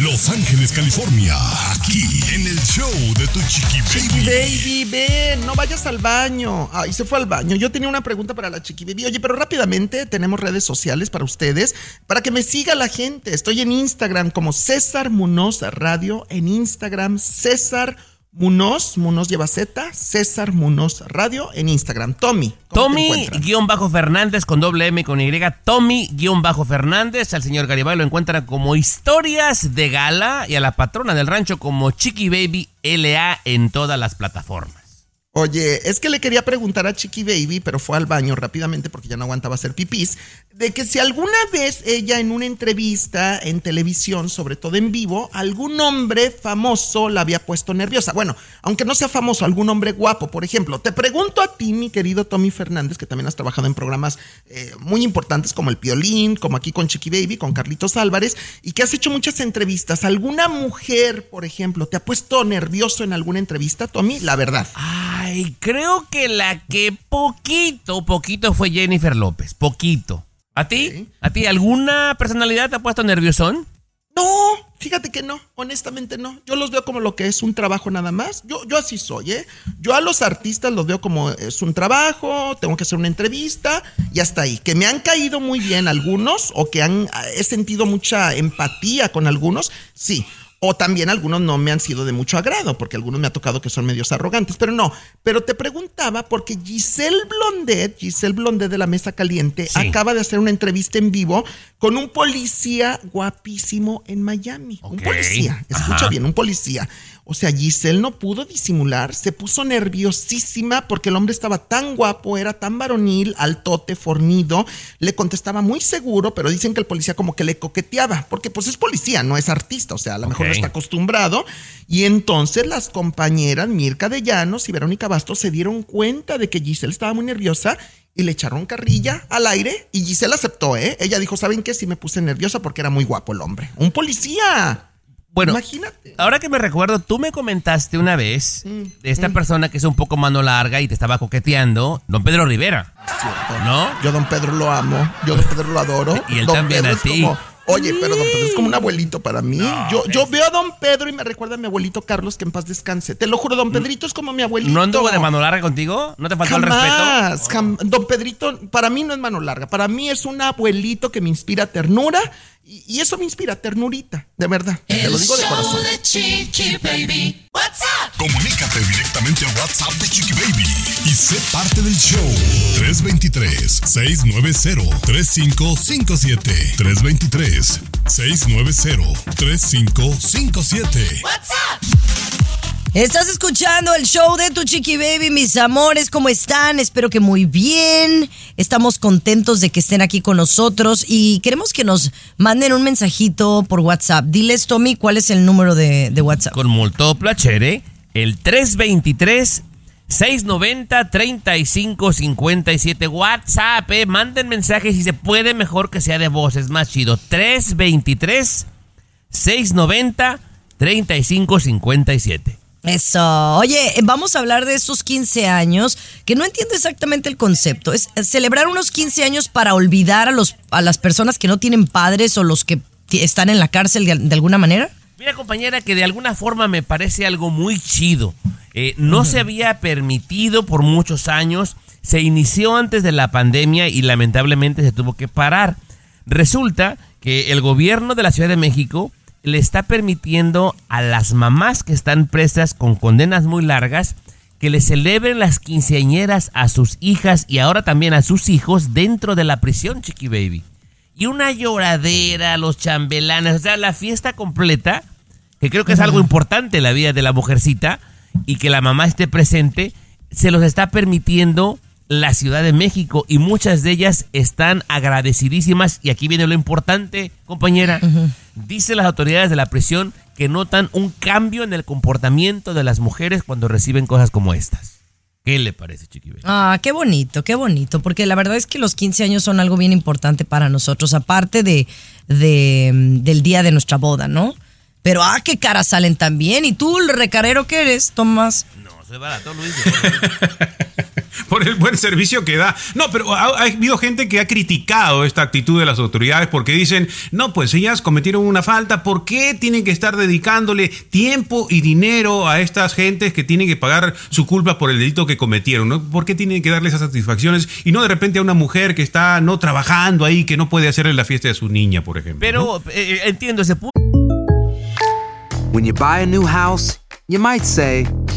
E: Los Ángeles, California, aquí en el show de tu Chiqui
F: Chiqui
E: Baby.
F: Baby, ven, no vayas al baño. Ay, se fue al baño. Yo tenía una pregunta para la Chiqui Baby. Oye, pero rápidamente tenemos redes sociales para ustedes, para que me siga la gente. Estoy en Instagram como César Munoz Radio, en Instagram César Munoz, Munoz lleva Z, César Munoz Radio en Instagram. Tommy.
B: Tommy-Fernández con doble M con Y. Tommy-Fernández. Al señor Garibay lo encuentran como Historias de Gala y a la patrona del rancho como Chiqui Baby LA en todas las plataformas.
F: Oye, es que le quería preguntar a Chiqui Baby, pero fue al baño rápidamente porque ya no aguantaba hacer pipís, de que si alguna vez ella en una entrevista en televisión, sobre todo en vivo, algún hombre famoso la había puesto nerviosa. Bueno, aunque no sea famoso, algún hombre guapo, por ejemplo. Te pregunto a ti, mi querido Tommy Fernández, que también has trabajado en programas eh, muy importantes como El Piolín, como aquí con Chiqui Baby, con Carlitos Álvarez, y que has hecho muchas entrevistas. ¿Alguna mujer, por ejemplo, te ha puesto nervioso en alguna entrevista, Tommy? La verdad.
B: Ay, creo que la que poquito, poquito fue Jennifer López. Poquito. ¿A ti? ¿A ti alguna personalidad te ha puesto nerviosón?
F: No, fíjate que no, honestamente no. Yo los veo como lo que es un trabajo nada más. Yo, yo así soy, ¿eh? Yo a los artistas los veo como es un trabajo, tengo que hacer una entrevista y hasta ahí. Que me han caído muy bien algunos o que han, he sentido mucha empatía con algunos, sí. O también algunos no me han sido de mucho agrado, porque algunos me ha tocado que son medios arrogantes, pero no. Pero te preguntaba porque Giselle Blondet, Giselle Blondet de la Mesa Caliente,
B: Sí.
F: acaba de hacer una entrevista en vivo con un policía guapísimo en Miami. Un policía, escucha
B: Ajá.
F: bien, un policía. O sea, Giselle no pudo disimular, se puso nerviosísima porque el hombre estaba tan guapo, era tan varonil, altote, fornido, le contestaba muy seguro, pero dicen que el policía como que le coqueteaba, porque pues es policía, no es artista, o sea, a lo mejor no está acostumbrado. Y entonces las compañeras Mirka de Llanos y Verónica Bastos se dieron cuenta de que Giselle estaba muy nerviosa y le echaron carrilla al aire y Giselle aceptó, ¿eh? Ella dijo, ¿saben qué? Sí me puse nerviosa porque era muy guapo el hombre. Un policía.
B: Bueno,
F: Imagínate.
B: ahora que me recuerdo, tú me comentaste una vez
F: Mm,
B: de esta persona que es un poco mano larga y te estaba coqueteando, don Pedro Rivera.
F: Cierto.
B: ¿No?
F: Yo don Pedro lo amo, yo don Pedro lo adoro.
B: Y él
F: don
B: también
F: Pedro
B: a ti.
F: como- oye, pero don Pedro es como un abuelito para mí. yo yo veo a don Pedro y me recuerda a mi abuelito Carlos, que en paz descanse. Te lo juro, don Pedrito es como mi abuelito.
B: ¿No anduvo de mano larga contigo? ¿No te faltó el respeto?
F: Jamás, jam- Don Pedrito, para mí no es mano larga, para mí es un abuelito que me inspira ternura y, y eso me inspira ternurita, de verdad. Te lo
D: El
F: digo de
D: show
F: corazón.
D: de Chiqui Baby. What's up?
E: Comunícate directamente a WhatsApp de Chiqui Baby y sé parte del show. 323-690-3557. 323-690-3557.
D: What's up?
A: Estás escuchando el show de tu Chiqui Baby, mis amores, ¿cómo están? Espero que muy bien. Estamos contentos de que estén aquí con nosotros y queremos que nos manden un mensajito por WhatsApp. Diles, Tommy, cuál es el número de, WhatsApp.
B: Con molto placere, el 323 690 3557 WhatsApp, eh, manden mensajes si se puede mejor que sea de voz, es más chido. 323 690 3557.
A: Eso. Oye, eh, vamos a hablar de estos 15 años, que no entiendo exactamente el concepto. ¿Es eh, celebrar unos 15 años para olvidar a, los, a las personas que no tienen padres o los que están en la cárcel de, de alguna manera?
B: Mira, compañera, que de alguna forma me parece algo muy chido. Eh, no se había permitido por muchos años. Se inició antes de la pandemia y lamentablemente se tuvo que parar. Resulta que el gobierno de la Ciudad de México le está permitiendo a las mamás que están presas con condenas muy largas que le celebren las quinceañeras a sus hijas y ahora también a sus hijos dentro de la prisión, Chiqui Baby. Y una lloradera, los chambelanes, o sea, la fiesta completa, que creo que es algo importante en la vida de la mujercita y que la mamá esté presente, se los está permitiendo la Ciudad de México y muchas de ellas están agradecidísimas y aquí viene lo importante, compañera. Dicen las autoridades de la prisión que notan un cambio en el comportamiento de las mujeres cuando reciben cosas como estas. ¿Qué le parece, Chiqui Baby?
A: Ah, qué bonito, qué bonito, porque la verdad es que los 15 años son algo bien importante para nosotros, aparte de, de, mm, del día de nuestra boda, ¿no? Pero, ah, qué caras salen también. ¿Y tú, el recarero que eres, Tomás?
B: No, soy barato, Luis.
C: por el buen servicio que da. No, pero ha, ha habido gente que ha criticado esta actitud de las autoridades porque dicen, no, pues ellas cometieron una falta, ¿por qué tienen que estar dedicándole tiempo y dinero a estas gentes que tienen que pagar su culpa por el delito que cometieron? ¿no? ¿Por qué tienen que darle esas satisfacciones y no de repente a una mujer que está no trabajando ahí, que no puede hacerle la fiesta de su niña, por ejemplo? ¿no?
B: Pero eh, entiendo ese punto.
H: When you buy a new house, you might say,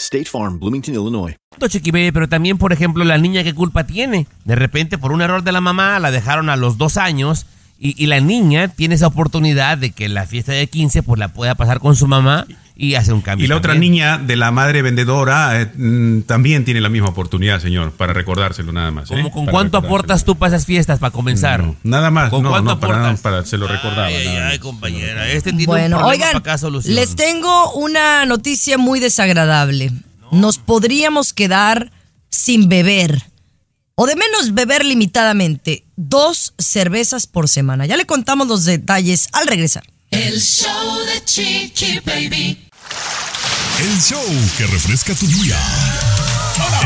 I: State Farm, Bloomington, Illinois.
B: Chiqui Baby, pero también, por ejemplo, la niña, ¿qué culpa tiene? De repente, por un error de la mamá, la dejaron a los dos años y, y la niña tiene esa oportunidad de que la fiesta de 15 pues la pueda pasar con su mamá y hace un cambio.
C: Y la otra niña de la madre vendedora eh, mm, también tiene la misma oportunidad, señor, para recordárselo nada más. ¿eh?
B: ¿Cómo, ¿Con
C: Para
B: cuánto aportas tú para esas fiestas, para comenzar?
C: No, nada más,
B: ¿Con
C: no,
B: cuánto
C: no, para,
B: aportas?
C: para, se lo recordaba.
B: Ay, ay,
C: nada
B: ay,
C: más.
B: compañera, este tiene
A: Bueno,
B: un
A: oigan,
B: para acá solución.
A: les tengo una noticia muy desagradable. Nos podríamos quedar sin beber. O de menos beber limitadamente. Dos cervezas por semana. Ya le contamos los detalles al regresar.
D: El show de Chiqui Baby.
E: El show que refresca tu día.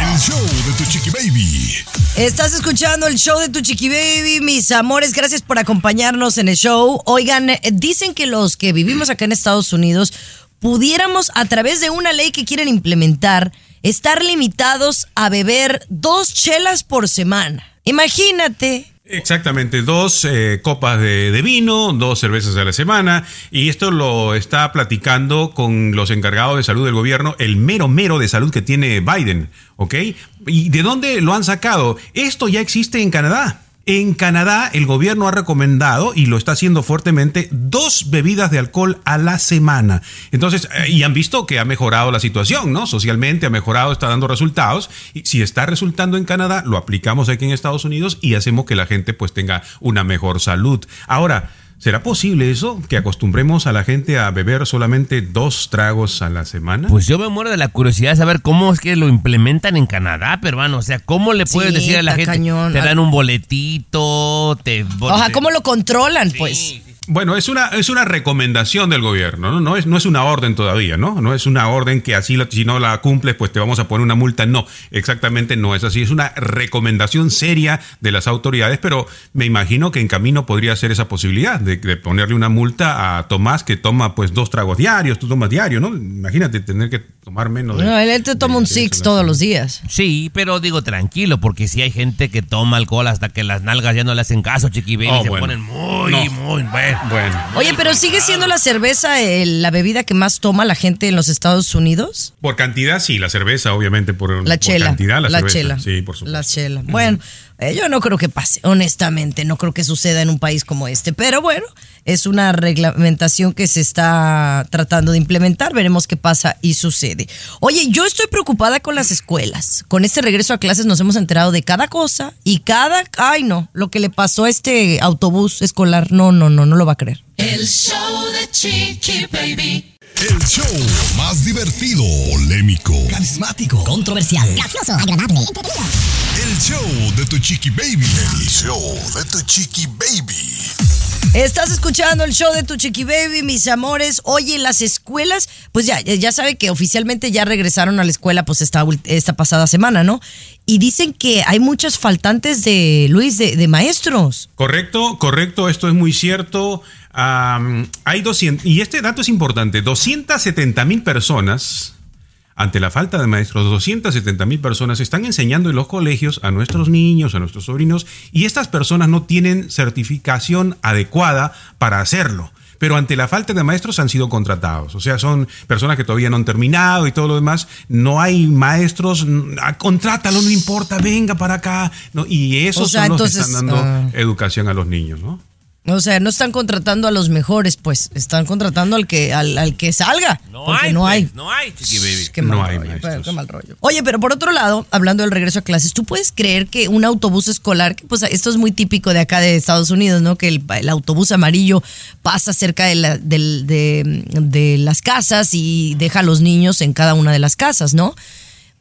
E: El show de tu chiqui baby.
A: Estás escuchando el show de tu chiqui baby, mis amores. Gracias por acompañarnos en el show. Oigan, eh, dicen que los que vivimos acá en Estados Unidos pudiéramos, a través de una ley que quieren implementar, estar limitados a beber dos chelas por semana. Imagínate.
C: Exactamente, dos eh, copas de, de vino, dos cervezas a la semana, y esto lo está platicando con los encargados de salud del gobierno, el mero mero de salud que tiene Biden, ¿ok? ¿Y de dónde lo han sacado? Esto ya existe en Canadá. En Canadá el gobierno ha recomendado, y lo está haciendo fuertemente, dos bebidas de alcohol a la semana. Entonces, eh, y han visto que ha mejorado la situación, ¿no? Socialmente ha mejorado, está dando resultados. Y si está resultando en Canadá, lo aplicamos aquí en Estados Unidos y hacemos que la gente pues tenga una mejor salud. Ahora, ¿será posible eso? Que acostumbremos a la gente a beber solamente dos tragos a la semana.
B: Pues yo me muero de la curiosidad de saber cómo es que lo implementan en Canadá, peruano. O sea, ¿cómo le puedes
A: Sí,
B: decir a la gente?
A: cañón.
B: Te dan un boletito, te...
A: Ojalá,
B: te-
A: ¿cómo lo controlan, pues?
C: Bueno, es una, es una recomendación del gobierno, ¿no? No es, no es una orden todavía, ¿no? No es una orden que así, si no la cumples, pues te vamos a poner una multa. No, exactamente no es así. Es una recomendación seria de las autoridades, pero me imagino que en camino podría ser esa posibilidad de, de ponerle una multa a Tomás que toma pues dos tragos diarios, tú tomas diario, ¿no? Imagínate tener que tomar menos. de-
A: No, él te toma un
C: de-
A: six
C: eso,
A: todos los días.
B: Sí, pero digo tranquilo, porque si hay gente que toma alcohol hasta que las nalgas ya no le hacen caso, chiqui baby,
C: Oh,
B: se
C: bueno.
B: ponen muy,
C: No.
B: muy, bueno.
C: Bueno.
A: Oye, pero sigue siendo la cerveza eh, la bebida que más toma la gente en los Estados Unidos.
C: Por cantidad, sí, la cerveza, obviamente, por,
A: La
C: por
A: chela.
C: cantidad, la, cerveza.
A: chela.
C: Sí, por supuesto.
A: La chela. Bueno, eh, yo no creo que pase, honestamente. No creo que suceda en un país como este. Pero bueno, es una reglamentación que se está tratando de implementar. Veremos qué pasa y sucede. Oye, yo estoy preocupada con las escuelas. Con este regreso a clases nos hemos enterado de cada cosa y cada. Ay, no. Lo que le pasó a este autobús escolar. No, no, no, no lo va a creer.
D: El show de Chiqui Baby.
E: El show más divertido, polémico,
G: Carismático, controversial, gracioso, agradable, entretenido.
E: el show de tu chiqui baby. El show de tu chiqui baby.
A: Estás escuchando el show de tu Chiqui Baby, mis amores. Oye, las escuelas, pues ya, ya sabe que oficialmente ya regresaron a la escuela, pues esta, esta pasada semana, ¿no? Y dicen que hay muchos faltantes de, Luis, de, de maestros.
C: Correcto, correcto, esto es muy cierto. Hay 200, y este dato es importante, 270 mil personas, ante la falta de maestros, 270 mil personas están enseñando en los colegios a nuestros niños, a nuestros sobrinos, y estas personas no tienen certificación adecuada para hacerlo. Pero ante la falta de maestros han sido contratados. O sea, son personas que todavía no han terminado y todo lo demás. No hay maestros. ah, Contrátalo, no importa, venga para acá. No, y esos
A: O sea,
C: son los que están dando
A: ah.
C: educación a los niños, ¿no?
A: O sea, no están contratando a los mejores, pues están contratando al que, al, al que salga.
B: No
A: porque
B: hay,
A: no
B: pues,
A: hay.
B: no hay, chiqui baby.
A: Qué mal
C: No hay
A: rollo, pero qué mal rollo. Oye, pero por otro lado, hablando del regreso a clases, ¿tú puedes creer que un autobús escolar, que pues esto es muy típico de acá de Estados Unidos, ¿no? Que el, el autobús amarillo pasa cerca de, la- de las casas y deja a los niños en cada una de las casas, ¿no?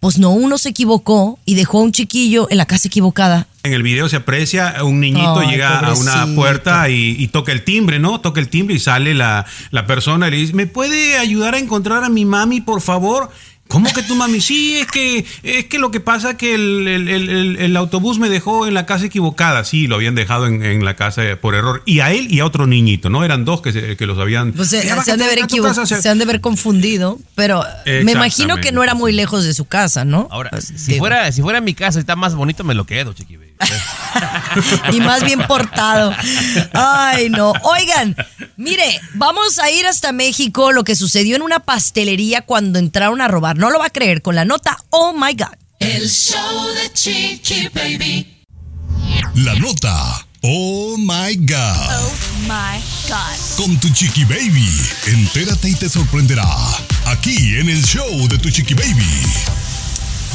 A: Pues no, uno se equivocó y dejó a un chiquillo en la casa equivocada.
C: En el video se aprecia un niñito
A: Ay,
C: llega a una
A: pobrecito.
C: puerta y, y toca el timbre, ¿no? Toca el timbre y sale la, la persona y le dice, ¿me puede ayudar a encontrar a mi mami, por favor? ¿Cómo que tu mami? Sí, es que, es que lo que pasa es que el, el- el- el- el autobús me dejó en la casa equivocada. Sí, lo habían dejado en, en la casa por error. Y a él y a otro niñito, ¿no? Eran dos que, se- que los habían...
A: Pues se,
C: Ya
A: se han de equivo-
C: casa, se-
A: se han de haber confundido, pero me imagino que no era muy lejos de su casa, ¿no?
B: Ahora,
A: Pues,
B: si
A: digo,
B: fuera, si fuera mi casa y está más bonito, me lo quedo, chiqui.
A: y más bien portado. Ay, no. Oigan, mire, vamos a ir hasta México, lo que sucedió en una pastelería cuando entraron a robar. No lo va a creer con la nota Oh my God.
D: El show de Chiqui Baby.
E: La nota. Oh my God.
D: My God.
E: Con tu chiqui baby. Entérate y te sorprenderá. Aquí en el show de tu chiqui baby.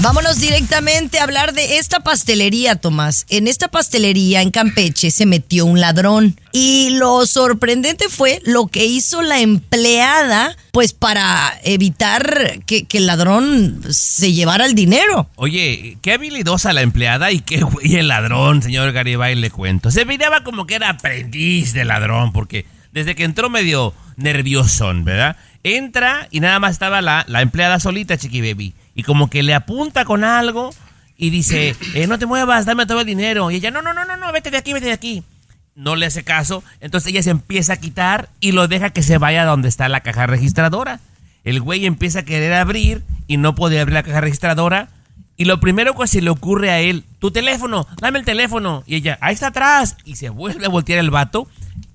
A: Vámonos directamente a hablar de esta pastelería, Tomás. En esta pastelería en Campeche se metió un ladrón. Y lo sorprendente fue lo que hizo la empleada, pues para evitar que, el ladrón se llevara el dinero.
B: Oye, qué habilidosa la empleada y qué güey el ladrón, señor Garibay, le cuento. Se miraba como que era aprendiz de ladrón, porque desde que entró medio nerviosón, ¿verdad? Entra y nada más estaba la, la empleada solita, Chiqui Baby. Y como que le apunta con algo y dice, eh, no te muevas, dame todo el dinero. Y ella, no, no, no, no, no, vete de aquí, vete de aquí. No le hace caso, entonces ella se empieza a quitar y lo deja que se vaya a donde está la caja registradora. El güey empieza a querer abrir y no puede abrir la caja registradora. Y lo primero que se le ocurre a él, tu teléfono, dame el teléfono. Y ella, ahí está atrás. Y se vuelve a voltear el vato.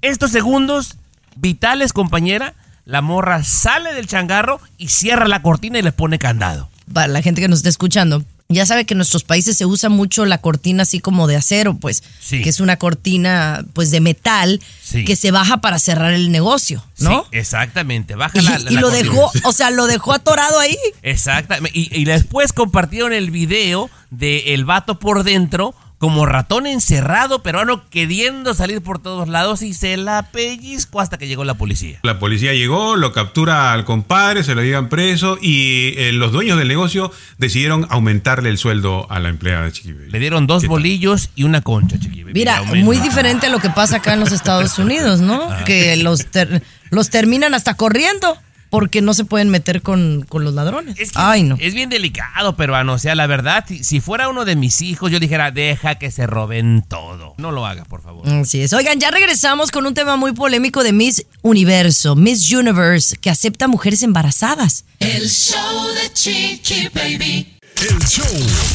B: Estos segundos vitales, compañera, la morra sale del changarro y cierra la cortina y le pone candado.
A: Para la gente que nos está escuchando, ya sabe que en nuestros países se usa mucho la cortina así como de acero, pues,
B: Sí.
A: que es una cortina pues de metal
B: Sí.
A: que se baja para cerrar el negocio, ¿no?
B: Sí, exactamente. Baja
A: Y,
B: la, la-
A: y lo
B: cortina.
A: dejó, o sea, lo dejó atorado ahí.
B: Exactamente. Y, y después compartieron el video de el vato por dentro, como ratón encerrado, peruano, queriendo salir por todos lados y se la pellizcó hasta que llegó la policía.
C: La policía llegó, lo captura al compadre, se lo llevan preso y eh, los dueños del negocio decidieron aumentarle el sueldo a la empleada de Chiqui Baby.
B: Le dieron dos bolillos y una concha, chiqui. baby,
A: Mira, muy diferente a lo que pasa acá en los Estados Unidos, ¿no?
B: Ah.
A: Que los, ter- los terminan hasta corriendo porque no se pueden meter con, con los ladrones. Ay, no.
B: Es bien delicado, peruano. O sea, la verdad, si, fuera uno de mis hijos, yo dijera, deja que se roben todo. No lo haga, por favor.
A: Así es. Oigan, ya regresamos con un tema muy polémico de Miss Universo, Miss Universe, que acepta mujeres embarazadas.
D: El show de Chiqui Baby.
E: El show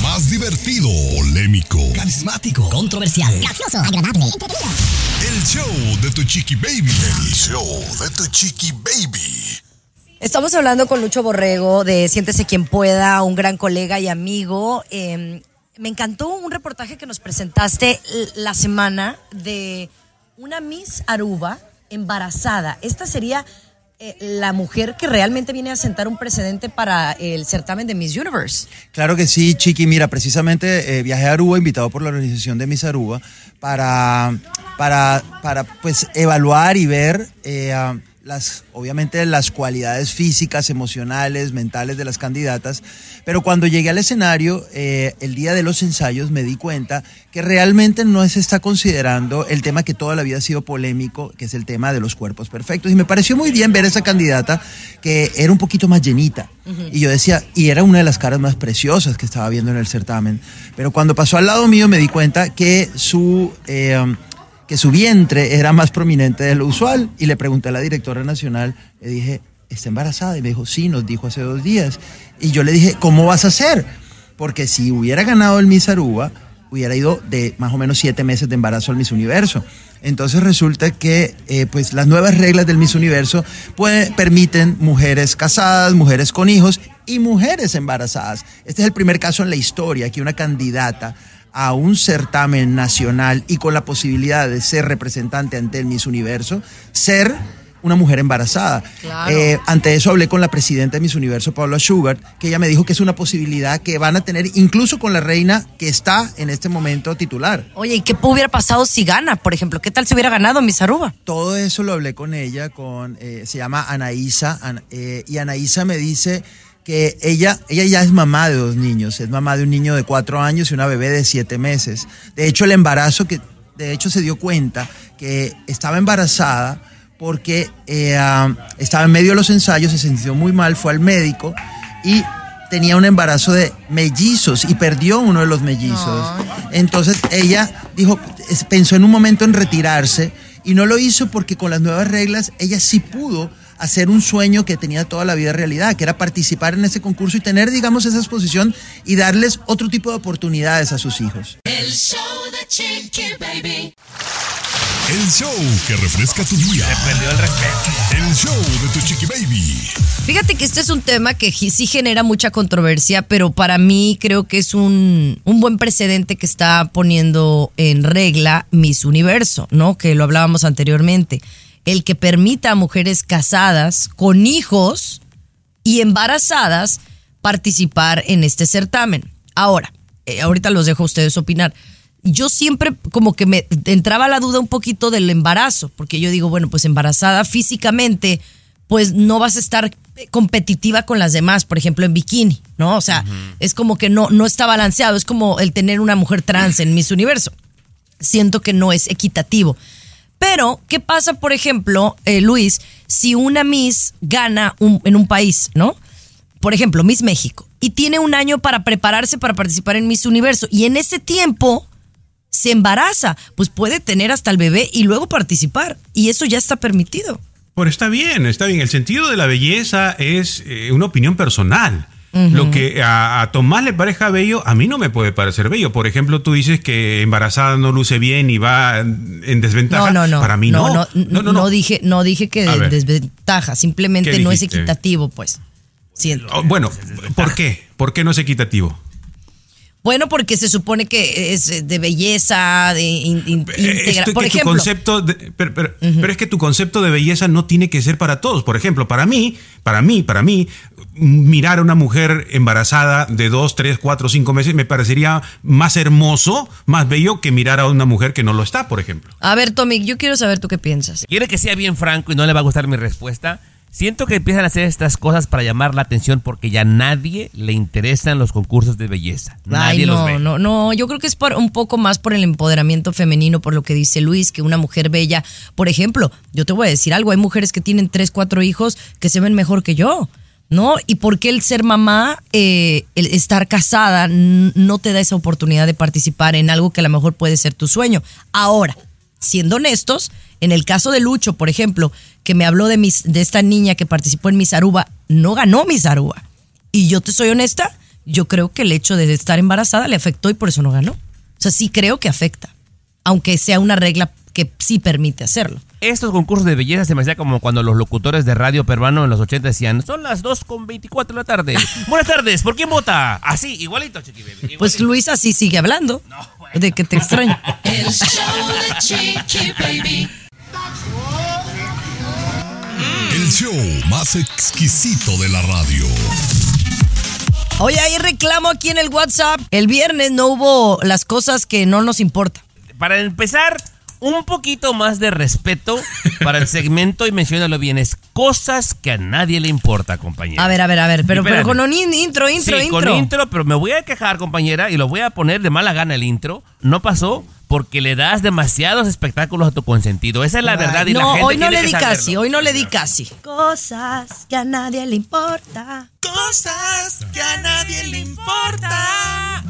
E: más divertido, polémico,
G: Carismático. Controversial. Gracioso. Agradable.
E: el show de tu chiqui baby. El show de tu chiqui baby.
A: Estamos hablando con Lucho Borrego de Siéntese quien pueda, un gran colega y amigo. Eh, me encantó un reportaje que nos presentaste la semana de una Miss Aruba embarazada. Esta sería eh, la mujer que realmente viene a sentar un precedente para el certamen de Miss Universe.
J: Claro que sí, Chiqui. Mira, precisamente eh, viajé a Aruba, invitado por la organización de Miss Aruba, para, para, para pues, evaluar y ver eh, las, obviamente las cualidades físicas, emocionales, mentales de las candidatas. Pero cuando llegué al escenario, eh, el día de los ensayos, me di cuenta que realmente no se está considerando el tema que toda la vida ha sido polémico, que es el tema de los cuerpos perfectos. Y me pareció muy bien ver esa candidata que era un poquito más llenita. Y yo decía, y era una de las caras más preciosas que estaba viendo en el certamen. Pero cuando pasó al lado mío me di cuenta que su, eh, que su vientre era más prominente de lo usual. Y le pregunté a la directora nacional, le dije, ¿está embarazada? Y me dijo, sí, nos dijo hace dos días. Y yo le dije, ¿cómo vas a hacer? Porque si hubiera ganado el Miss Aruba, hubiera ido de más o menos siete meses de embarazo al Miss Universo. Entonces resulta que eh, pues las nuevas reglas del Miss Universo puede- permiten mujeres casadas, mujeres con hijos y mujeres embarazadas. Este es el primer caso en la historia que una candidata a un certamen nacional y con la posibilidad de ser representante ante el Miss Universo, ser una mujer embarazada.
A: Claro.
J: Eh, ante eso hablé con la presidenta de Miss Universo, Paula Schubert, que ella me dijo que es una posibilidad que van a tener incluso con la reina que está en este momento titular.
A: Oye, ¿y qué hubiera pasado si gana? Por ejemplo, ¿qué tal si hubiera ganado Miss Aruba?
J: Todo eso lo hablé con ella, con, eh, se llama Anaísa, Ana- eh, y Anaísa me dice que ella, ella ya es mamá de dos niños, es mamá de un niño de cuatro años y una bebé de siete meses. De hecho, el embarazo que, de hecho, se dio cuenta que estaba embarazada porque eh, estaba en medio de los ensayos, se sintió muy mal, fue al médico y tenía un embarazo de mellizos y perdió uno de los mellizos. Entonces ella dijo, pensó en un momento en retirarse y no lo hizo porque con las nuevas reglas ella sí pudo hacer un sueño que tenía toda la vida realidad, que era participar en ese concurso y tener, digamos, esa exposición y darles otro tipo de oportunidades a sus hijos.
D: El show de Chiqui Baby.
E: El show que refresca tu día.
B: perdió el respeto.
E: El show de tu chiqui baby.
A: Fíjate que este es un tema que sí genera mucha controversia, pero para mí creo que es un, un buen precedente que está poniendo en regla Miss Universo, ¿no? Que lo hablábamos anteriormente. El que permita a mujeres casadas con hijos y embarazadas participar en este certamen. Ahora, eh, ahorita los dejo a ustedes opinar. Yo siempre como que me entraba la duda un poquito del embarazo, porque yo digo, bueno, pues embarazada físicamente, pues no vas a estar competitiva con las demás, por ejemplo, en bikini, ¿no? O sea, es como que no, no está balanceado, es como el tener una mujer trans en Miss Universo. Siento que no es equitativo. Pero, ¿qué pasa, por ejemplo, eh, Luis, si una Miss gana un- en un país, ¿no? Por ejemplo, Miss México, y tiene un año para prepararse para participar en Miss Universo, y en ese tiempo se embaraza, pues puede tener hasta el bebé y luego participar, y eso ya está permitido.
C: Pero está bien, está bien. El sentido de la belleza es eh, una opinión personal. Lo que a, a Tomás le parezca bello, a mí no me puede parecer bello. Por ejemplo, tú dices que embarazada no luce bien y va en desventaja.
A: No, no, no.
C: Para mí no.
A: No, no, no dije, no dije que de desventaja, simplemente
C: ¿Qué
A: no es equitativo, pues. Siento.
C: Oh, bueno, ¿por qué? ¿Por qué no es equitativo?
A: Bueno, porque se supone que es de belleza, de in- in-
C: Eh,
A: integra-
C: esto
A: Por ejemplo,
C: concepto de- pero, pero- pero es que tu concepto de belleza no tiene que ser para todos. Por ejemplo, para mí, para mí, para mí, mirar a una mujer embarazada de dos, tres, cuatro, cinco meses me parecería más hermoso, más bello que mirar a una mujer que no lo está, por ejemplo.
A: a ver, Tommy, yo quiero saber tú qué piensas.
B: Quiere que sea bien franco y no le va a gustar mi respuesta. Siento que empiezan a hacer estas cosas para llamar la atención porque ya nadie le interesan los concursos de belleza. Nadie
A: Ay,
B: los
A: no,
B: ve.
A: no, no. Yo creo que es por, un poco más por el empoderamiento femenino, por lo que dice Luis, que una mujer bella. Por ejemplo, yo te voy a decir algo: hay mujeres que tienen tres, cuatro hijos que se ven mejor que yo, ¿no? ¿Y por qué el ser mamá, eh, el estar casada, no te da esa oportunidad de participar en algo que a lo mejor puede ser tu sueño? Ahora, siendo honestos, en el caso de Lucho, por ejemplo, que me habló de, mis, de esta niña que participó en Miss Aruba, no ganó Miss Aruba. Y yo te soy honesta, yo creo que el hecho de estar embarazada le afectó y por eso no ganó. O sea, sí creo que afecta, aunque sea una regla que sí permite hacerlo.
B: Estos concursos de belleza se me hacía como cuando los locutores de radio peruano en los 80 decían, son las 2 con 24 de la tarde. Buenas tardes, ¿por quién vota? Así, igualito, chiqui baby, igualito.
A: Pues Luis así sigue hablando. De que te extraño.
D: El show de Chiqui Baby.
E: El show más exquisito de la radio.
A: Oye, hay reclamo aquí en el WhatsApp. El viernes no hubo las cosas que no nos importan.
B: Para empezar, un poquito más de respeto para el segmento y menciónalo bien, es cosas que a nadie le importa, compañero.
A: A ver, a ver, a ver, pero, pero con un in- intro, intro,
B: sí,
A: intro.
B: con intro, pero me voy a quejar, compañera, y lo voy a poner de mala gana el intro. No pasó porque le das demasiados espectáculos a tu consentido. Esa es la verdad y la
A: no,
B: gente
A: hoy no le di
B: saberlo.
A: casi, hoy no le di casi. Cosas que a nadie le importa.
F: Cosas que a nadie le importa.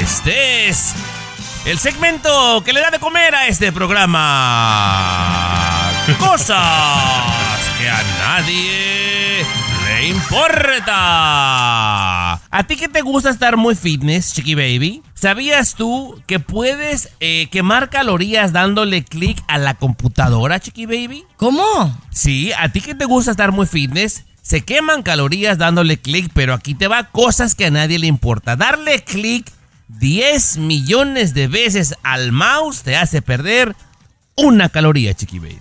B: Este es el segmento que le da de comer a este programa. Cosas que a nadie le importa. ¿A ti que te gusta estar muy fitness, Chiqui Baby? ¿Sabías tú que puedes eh, quemar calorías dándole clic a la computadora, Chiqui Baby?
A: ¿Cómo?
B: Sí, a ti que te gusta estar muy fitness, se queman calorías dándole clic, pero aquí te va cosas que a nadie le importa. Darle clic 10 millones de veces al mouse te hace perder una caloría, chiqui baby.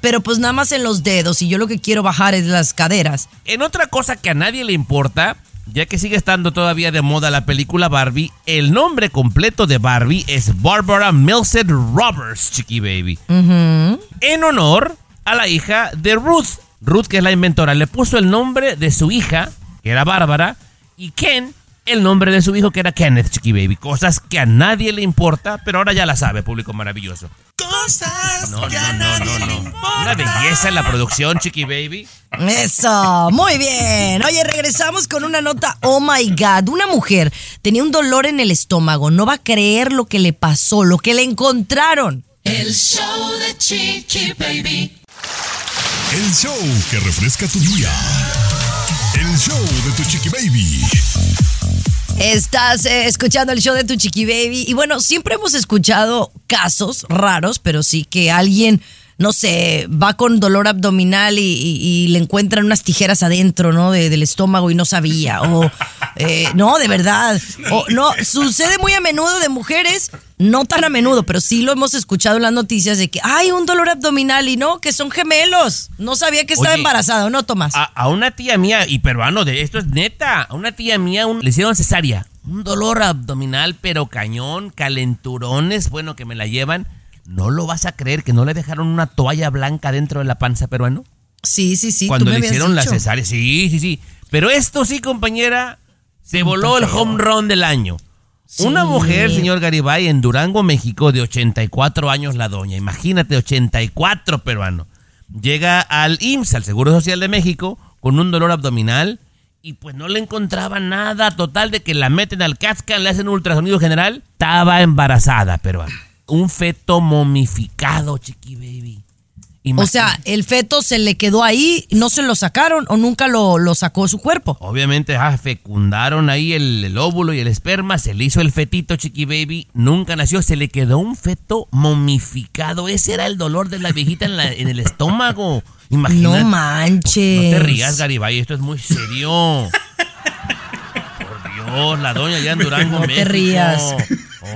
A: Pero pues nada más en los dedos y yo lo que quiero bajar es las caderas.
B: En otra cosa que a nadie le importa, ya que sigue estando todavía de moda la película Barbie, el nombre completo de Barbie es Barbara Milsed Roberts, chiqui baby. En honor a la hija de Ruth. Ruth, que es la inventora, le puso el nombre de su hija, que era Bárbara, y Ken, el nombre de su hijo, que era Kenneth, chiqui baby. Cosas que a nadie le importa, pero ahora ya la sabe, público maravilloso.
F: Cosas
B: No,
F: que a
B: no, no,
F: nadie
B: no,
F: le
B: no.
F: importan.
B: Una belleza en la producción, Chiqui Baby.
A: Eso, muy bien. Oye, regresamos con una nota. Oh my God, una mujer tenía un dolor en el estómago. No va a creer lo que le pasó, lo que le encontraron.
D: El show de Chiqui Baby.
E: El show que refresca tu día. El show de tu chiqui baby.
A: Estás eh, escuchando el show de tu chiqui baby. Y bueno, siempre hemos escuchado casos raros, pero sí que alguien, no sé, va con dolor abdominal y, y- y le encuentran unas tijeras adentro, ¿no? De- del estómago y no sabía. O, eh, no, de verdad. O, no, sucede muy a menudo de mujeres, no tan a menudo, pero sí lo hemos escuchado en las noticias de que hay un dolor abdominal y no, que son gemelos. No sabía que estaba
B: Oye,
A: embarazada, ¿no, Tomás?
B: A, a una tía mía, y peruano, de esto es neta, a una tía mía un- le hicieron cesárea. Un dolor abdominal, pero cañón, calenturones, bueno, que me la llevan. No lo vas a creer que no le dejaron una toalla blanca dentro de la panza peruano.
A: Sí, sí, sí. tú
B: Cuando
A: me
B: le hicieron la cesárea. Sí, sí, sí. Pero esto sí, compañera, se voló el home run del año. Una mujer, señor Garibay, en Durango, México, de 84 años la doña. Imagínate, 84 peruano. Llega al IMSS, al Seguro Social de México, con un dolor abdominal y pues no le encontraba nada. Total de que la meten al CAT-scan, le hacen un ultrasonido general. Estaba embarazada, peruano. Un feto momificado, chiqui baby.
A: O sea, el feto se le quedó ahí, no se lo sacaron o nunca lo, lo sacó su cuerpo.
B: Obviamente, ah, fecundaron ahí el, el óvulo y el esperma, se le hizo el fetito chiqui baby, nunca nació, se le quedó un feto momificado. Ese era el dolor de la viejita en, la- en el estómago. Imagínate.
A: No manches.
B: No te rías, Garibay, esto es muy serio. Por Dios, la doña ya en Durango,
A: No te rías.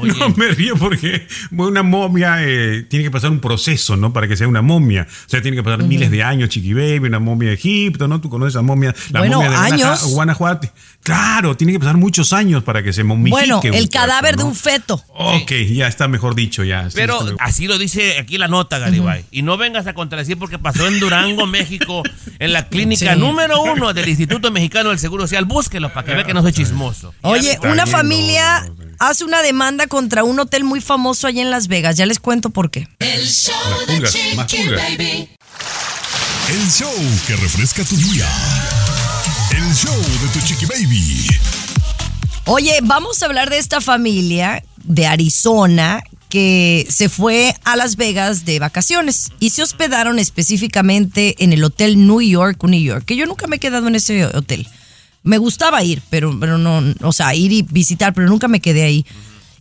B: Oye.
C: No me río porque una momia eh, tiene que pasar un proceso, ¿no? Para que sea una momia. O sea, tiene que pasar miles de años, Chiqui Baby, una momia de Egipto, ¿no? Tú conoces a momia, la
A: Bueno,
C: momia de Guanaja-
A: años.
C: Guanajuato. Claro, tiene que pasar muchos años para que se momifique.
A: Bueno,
C: un
A: el
C: cuerpo,
A: cadáver de un feto.
C: Ok, ya está mejor dicho, ya.
B: Pero así lo dice aquí la nota, Garibay. Y no vengas a contradecir porque pasó en Durango, México, en la clínica
A: Sí.
B: número uno del Instituto Mexicano del Seguro Social. Búsquelo para que vea que no soy chismoso.
A: Oye, una familia
C: no, no, no.
A: Hace una demanda contra un hotel muy famoso allá en Las Vegas. Ya les cuento por qué.
D: El show de Chiqui
C: pulgas.
D: Baby.
E: El show que refresca tu día. El show de tu chiqui baby.
A: Oye, vamos a hablar de esta familia de Arizona que se fue a Las Vegas de vacaciones y se hospedaron específicamente en el Hotel New York, New York, que yo nunca me he quedado en ese hotel. Me gustaba ir, pero, pero no, o sea, ir y visitar, pero nunca me quedé ahí.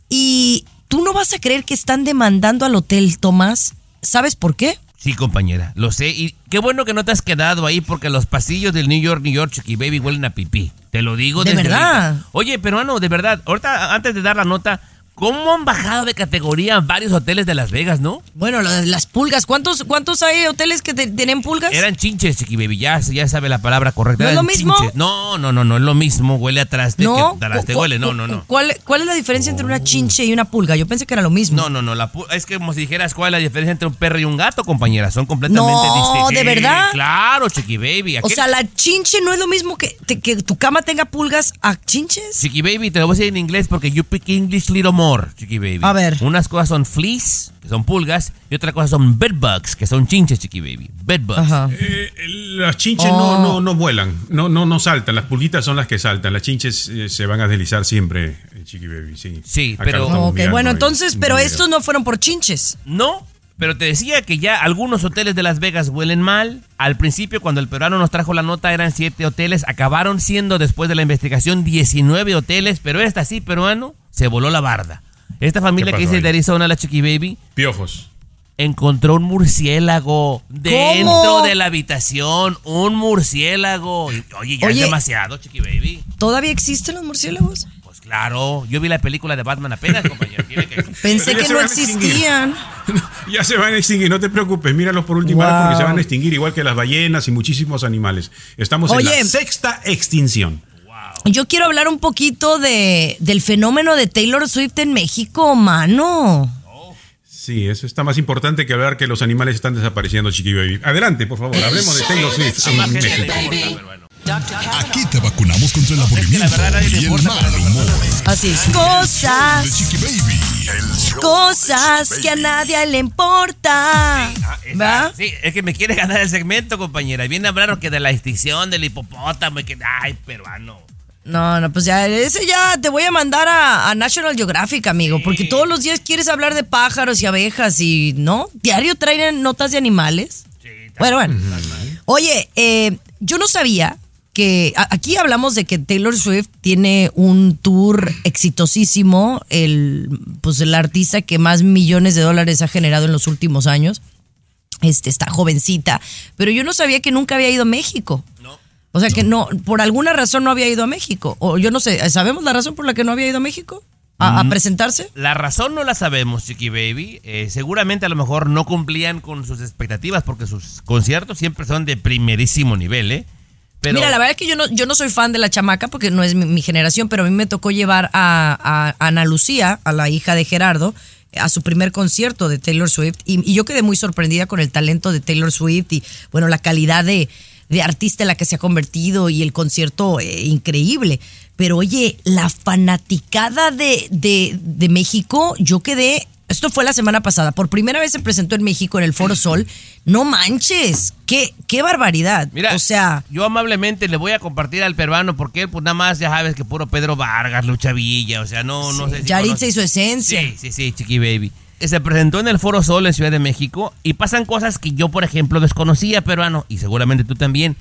A: Y tú no vas a creer que están demandando al hotel, Tomás. ¿Sabes por qué?
B: Sí, compañera, lo sé. Y qué bueno que no te has quedado ahí porque los pasillos del New York, New York, Chiqui Baby huelen a pipí. Te lo digo
A: ¿De
B: desde
A: verdad?
B: ahorita. Oye, peruano, de verdad, ahorita antes de dar la nota, ¿cómo han bajado de categoría varios hoteles de Las Vegas, no?
A: Bueno, lo de las pulgas. ¿Cuántos, cuántos hay hoteles que te- tienen pulgas?
B: Eran chinches, Chiqui Baby, ya, ya sabe la palabra correcta.
A: ¿No es
B: eran
A: lo mismo?
B: chinches. No, no, no, no es lo mismo. Huele atrás de
A: No.
B: que atrás te
A: ¿Cu-
B: huele. No, no, no.
A: ¿Cuál, ¿Cuál es la diferencia entre una chinche y una pulga? Yo pensé que era lo mismo.
B: No, no, no. La pu- es que como si dijeras cuál es la diferencia entre un perro y un gato, compañera. Son completamente
A: No,
B: distintos.
A: ¿de verdad?
B: Claro, Chiqui Baby.
A: O
B: Aquel-
A: sea, la chinche no es lo mismo que, te- que tu cama tenga pulgas a chinches.
B: Chiqui Baby, te lo voy a decir en inglés porque you pick English little more, Chiqui Baby.
A: A ver.
B: Unas cosas son fleas, que son pulgas, y otra cosa son bedbugs, que son chinches, Chiqui Baby. Bedbugs.
A: Ajá.
C: Eh, las chinches
A: Oh.
C: no, no, no vuelan, no, no, no saltan. Las pulguitas son las que saltan. Las chinches eh, se van a deslizar siempre, eh, Chiqui Baby. Sí,
B: Sí,
C: Acá
B: pero-
C: lo estamos
A: Ok,
C: mirando
A: bueno,
C: ahí.
A: entonces, pero estos no fueron por chinches.
B: No, pero te decía que ya algunos hoteles de Las Vegas huelen mal. Al principio, cuando el peruano nos trajo la nota, eran siete hoteles. Acabaron siendo, después de la investigación, 19 hoteles. Pero esta sí, peruano, se voló la barda. Esta familia que dice
C: ahí?
B: de Arizona, la Chiqui Baby,
C: Piojos.
B: encontró un murciélago dentro de la habitación. Un murciélago. Oye, ya
A: Oye.
B: es demasiado, Chiqui Baby.
A: ¿Todavía existen los murciélagos?
B: Pues claro, yo vi la película de Batman apenas, compañero.
A: Pensé que no existían.
C: Ya se van a extinguir, no te preocupes, míralos por última vez porque se van a extinguir igual que las ballenas y muchísimos animales. Estamos en la sexta extinción.
A: Yo quiero hablar un poquito de, del fenómeno de Taylor Swift en México, mano.
C: Sí, eso está más importante que hablar que los animales están desapareciendo, Chiqui Baby. Adelante, por favor, hablemos de Taylor Swift en México.
E: Aquí te vacunamos contra el aburrimiento y el mal humor.
A: Así es.
E: De
A: Cosas.
E: Chiqui Baby.
A: Cosas que a nadie le importa. ¿Va?
B: Sí, es que me quiere ganar el segmento, compañera. Y viene a hablar que de la extinción del hipopótamo y que, ay, peruano.
A: No, no, pues ya, ese ya te voy a mandar a, a National Geographic, amigo, porque todos los días quieres hablar de pájaros y abejas y, ¿no? Diario traen notas de animales. bueno, bueno. Oye, eh, yo no sabía que aquí hablamos de que Taylor Swift tiene un tour exitosísimo, el, pues el artista que más millones de dólares ha generado en los últimos años. Este, está jovencita, pero yo no sabía que nunca había ido a México. O sea que no, por alguna razón no había ido a México. O yo no sé, ¿sabemos la razón por la que no había ido a México? ¿A, a
B: Mm.
A: presentarse?
B: La razón no la sabemos, Chiqui Baby. Eh, seguramente a lo mejor no cumplían con sus expectativas porque sus conciertos siempre son de primerísimo nivel, ¿eh?
A: Mira, la verdad es que yo no, yo no soy fan de la chamaca porque no es mi, generación, pero a mí me tocó llevar a, a Ana Lucía, a la hija de Gerardo, a su primer concierto de Taylor Swift y, y yo quedé muy sorprendida con el talento de Taylor Swift y bueno, la calidad de, de artista en la que se ha convertido y el concierto eh, increíble. Pero oye, la fanaticada de, de, de México, yo quedé, esto fue la semana pasada, por primera vez se presentó en México en el Foro Sol. No manches, qué, qué barbaridad.
B: Mira,
A: o sea,
B: yo amablemente le voy a compartir al peruano porque él, pues nada más, ya sabes que puro Pedro Vargas, Lucha Villa, o sea, no, no sé si.
A: Yaritza y su esencia.
B: Sí, sí, sí, Chiqui Baby. Se presentó en el Foro Sol en Ciudad de México y pasan cosas que yo, por ejemplo, desconocía, peruano, y seguramente tú también.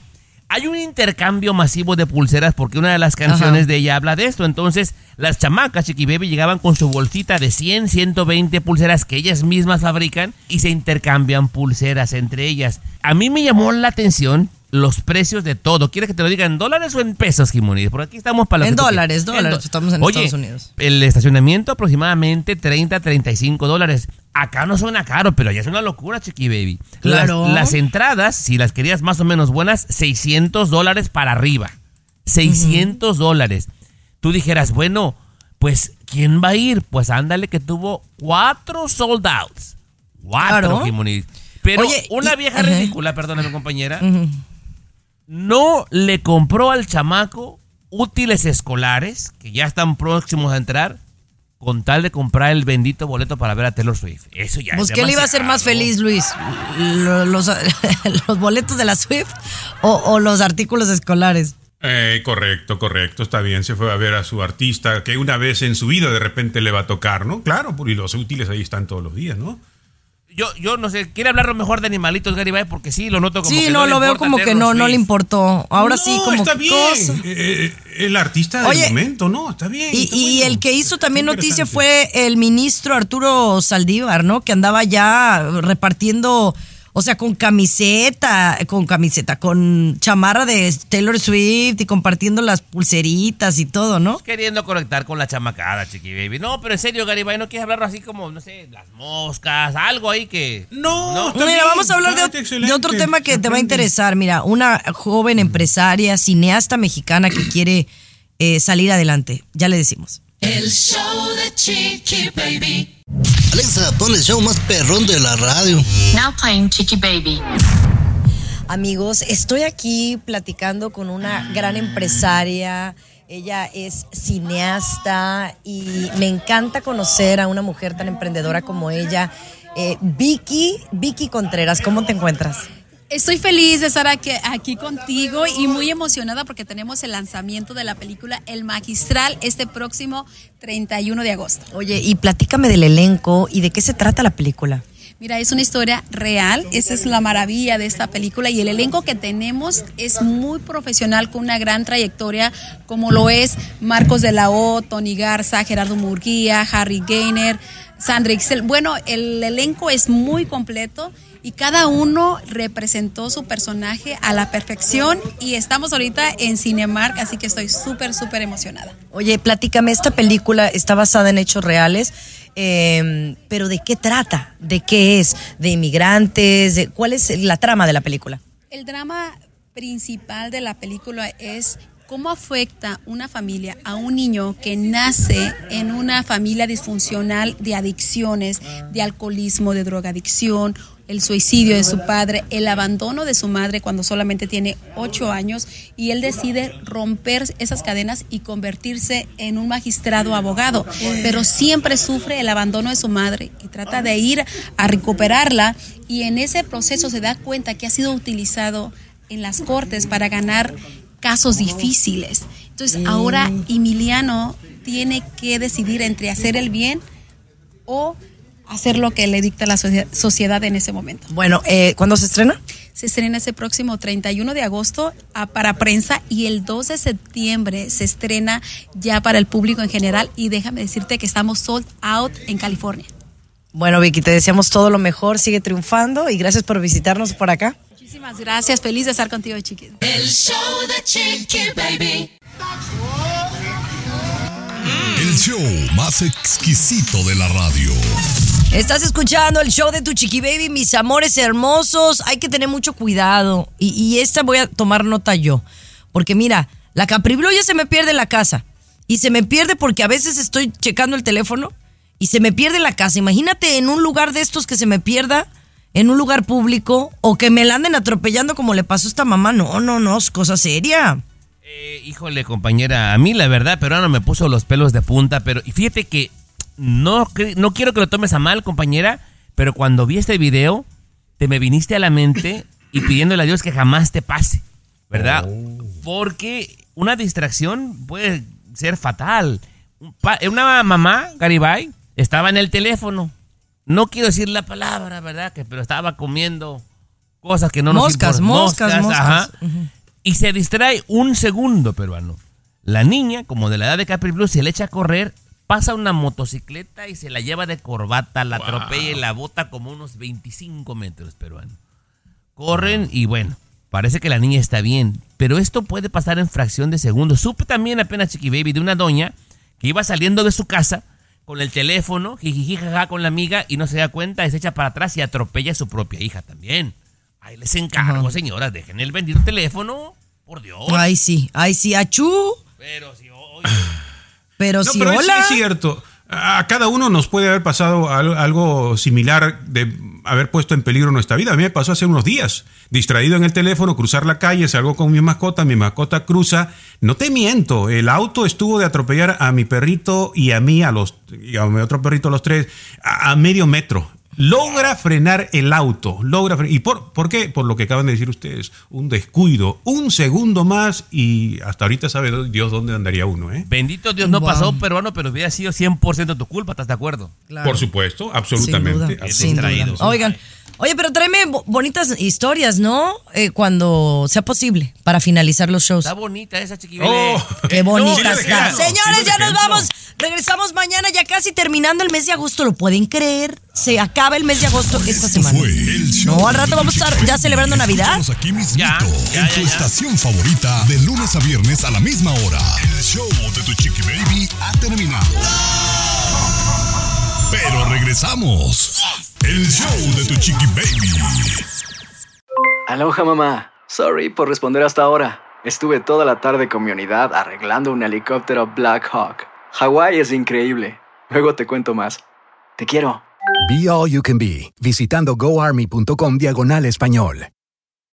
B: Hay un intercambio masivo de pulseras porque una de las canciones
A: Ajá.
B: de ella habla de esto. Entonces, las chamacas Chiqui Baby llegaban con su bolsita de 100, 120 pulseras que ellas mismas fabrican y se intercambian pulseras entre ellas. A mí me llamó la atención los precios de todo. ¿Quieres que te lo diga en dólares o en pesos, Jimonides? Por aquí estamos para lo
A: En dólares, dólares, estamos en
B: Oye,
A: Estados Unidos.
B: El estacionamiento aproximadamente 30, 35 dólares. Acá no suena caro, pero ya es una locura, Chiqui Baby.
A: Claro.
B: Las, entradas, si las querías más o menos buenas, 600 dólares para arriba. 600 dólares. Tú dijeras, bueno, pues, ¿quién va a ir? Pues ándale que tuvo cuatro sold outs. Cuatro,
A: Claro.
B: Jimonides. Pero
A: Oye,
B: una
A: y-
B: vieja ridícula, perdóname compañera, no le compró al chamaco útiles escolares que ya están próximos a entrar con tal de comprar el bendito boleto para ver a Taylor Swift. Eso ya
A: Pues
B: es
A: ¿qué le iba a hacer más feliz, Luis? Lo- ¿Los, los boletos de la Swift o, o los artículos escolares?
C: Eh, correcto, correcto, está bien. Se fue a ver a su artista que una vez en su vida de repente le va a tocar, ¿no? Claro, y los útiles ahí están todos los días, ¿no?
B: Yo, yo no sé, quiere hablar mejor de animalitos, Garibay, porque sí, lo noto como
A: Sí,
B: que
A: no,
B: le
A: lo veo como que no, no le importó. Ahora sí,
C: No,
A: como
C: está
A: que
C: bien.
A: cosa.
C: Eh, eh, el artista del
A: Oye,
C: momento, ¿no? Está bien.
A: Y,
C: está
A: y
C: bueno.
A: el que hizo también
C: Está
A: noticia fue el ministro Arturo Saldívar, ¿no? Que andaba ya repartiendo, o sea, con camiseta, con camiseta, con chamarra de Taylor Swift y compartiendo las pulseritas y todo, ¿no?
B: Queriendo conectar con la chamacada, chiqui baby. No, pero en serio, Garibay, ¿no quieres hablar así como, no sé, las moscas, algo ahí que...
C: No, está
A: Mira,
C: bien,
A: vamos a hablar de,
C: excelente,
A: de otro tema que te va a interesar. Mira, una joven empresaria, cineasta mexicana que quiere eh, salir adelante. Ya le decimos.
D: El show de Chiqui Baby.
K: Alexa, pon el show más perrón de la radio.
L: Now playing Chicky Baby.
A: Amigos, estoy aquí platicando con una gran empresaria. Ella es cineasta y me encanta conocer a una mujer tan emprendedora como ella. Eh, Vicky, Vicky Contreras, ¿cómo te encuentras?
M: Estoy feliz de estar aquí, aquí contigo y muy emocionada porque tenemos el lanzamiento de la película El Magistral este próximo 31 de agosto.
A: Oye, y platícame del elenco y de qué se trata la película.
M: Mira, es una historia real, esa es la maravilla de esta película y el elenco que tenemos es muy profesional con una gran trayectoria como lo es Marcos de la O, Tony Garza, Gerardo Murguía, Harry Gainer, Sandra Ixel. Bueno, el elenco es muy completo y cada uno representó su personaje a la perfección y estamos ahorita en Cinemark, así que estoy súper, súper emocionada.
A: Oye, platícame, esta película está basada en hechos reales, eh, pero ¿de qué trata? ¿De qué es? ¿De inmigrantes? ¿De- ¿Cuál es la trama de la película?
M: El drama principal de la película es cómo afecta una familia a un niño que nace en una familia disfuncional de adicciones, de alcoholismo, de drogadicción, el suicidio de su padre, el abandono de su madre cuando solamente tiene ocho años y él decide romper esas cadenas y convertirse en un magistrado abogado, pero siempre sufre el abandono de su madre y trata de ir a recuperarla y en ese proceso se da cuenta que ha sido utilizado en las cortes para ganar casos difíciles. Entonces ahora Emiliano tiene que decidir entre hacer el bien o hacer lo que le dicta la socie- sociedad en ese momento.
A: Bueno, eh, ¿cuándo se estrena?
M: Se estrena ese próximo 31 de agosto ah, para prensa y el 2 de septiembre se estrena ya para el público en general y déjame decirte que estamos sold out en California.
A: Bueno, Vicky, te deseamos todo lo mejor, sigue triunfando y gracias por visitarnos por acá.
M: Muchísimas gracias, feliz de estar contigo, chiquis.
D: El show de Chiqui Baby.
E: El show más exquisito de la radio.
A: Estás escuchando el show de tu chiqui baby, mis amores hermosos. Hay que tener mucho cuidado. Y, esta voy a tomar nota yo. Porque mira, la ya se me pierde la casa. Y se me pierde porque a veces estoy checando el teléfono y se me pierde la casa. Imagínate en un lugar de estos que se me pierda, en un lugar público, o que me la anden atropellando como le pasó a esta mamá. No, no, no, es cosa seria.
B: Eh, híjole, compañera, a mí la verdad, peruano me puso los pelos de punta, pero y fíjate que no, no quiero que lo tomes a mal, compañera, pero cuando vi este video, te me viniste a la mente y pidiéndole a Dios que jamás te pase, ¿verdad? Porque una distracción puede ser fatal. Una mamá, Garibay, estaba en el teléfono. No quiero decir la palabra, ¿verdad? Que, pero estaba comiendo cosas que no nos
A: Moscas,
B: importan.
A: moscas, moscas.
B: ajá. Y se distrae un segundo, peruano. La niña, como de la edad de Capri Blue, se le echa a correr, pasa una motocicleta y se la lleva de corbata, la atropella y la bota como unos 25 metros, peruano. Corren y bueno, parece que la niña está bien, pero esto puede pasar en fracción de segundos. Supe también apenas Chiqui Baby de una doña que iba saliendo de su casa con el teléfono, jijiji, jaja, con la amiga y no se da cuenta, y se echa para atrás y atropella a su propia hija también. Ahí les encargo, señoras, dejen el bendito teléfono, por Dios.
A: Ay, sí, ay, sí, achú.
B: Pero si
A: Pero
C: No,
A: sí,
C: pero es-
A: hola.
C: Es, cierto. A cada uno nos puede haber pasado al- algo similar de haber puesto en peligro nuestra vida. A mí me pasó hace unos días. Distraído en el teléfono, cruzar la calle, salgo con mi mascota, mi mascota cruza. No te miento, el auto estuvo de atropellar a mi perrito y a mí, a los y a mi otro perrito, a los tres, a, a medio metro. Logra frenar el auto, logra frenar. ¿Y por, por qué? Por lo que acaban de decir ustedes, un descuido, un segundo más y hasta ahorita sabe Dios dónde andaría uno, ¿eh?
B: Bendito Dios, no
A: Wow.
B: pasó peruano, pero hubiera sido 100% tu culpa, ¿estás de acuerdo?
C: Por supuesto, absolutamente.
A: Sin duda, sin duda. Oigan, oye, pero tráeme bo- bonitas historias, ¿no? Eh, cuando sea posible, para finalizar los shows.
B: Está bonita esa chiquibele.
C: Oh.
A: Qué bonita
B: No,
A: está. Señores,
B: sí,
A: ya nos vamos. Regresamos mañana, ya casi terminando el mes de agosto. ¿Lo pueden creer? Se acaba el mes de agosto esta semana.
E: Fue el show
A: No, al rato vamos a estar ya celebrando Navidad.
E: Escúchanos aquí mismito,
B: Ya, ya,
E: en tu
B: ya.
E: estación favorita, de lunes a viernes a la misma hora. El show de tu Chiqui Baby ha terminado. Pero regresamos. El show de tu Chiqui Baby.
N: Aloha mamá. Sorry por responder hasta ahora. Estuve toda la tarde con mi unidad arreglando un helicóptero Black Hawk. Hawái es increíble. Luego te cuento más. Te quiero.
O: Be All You Can Be, visitando goarmy.com diagonal español.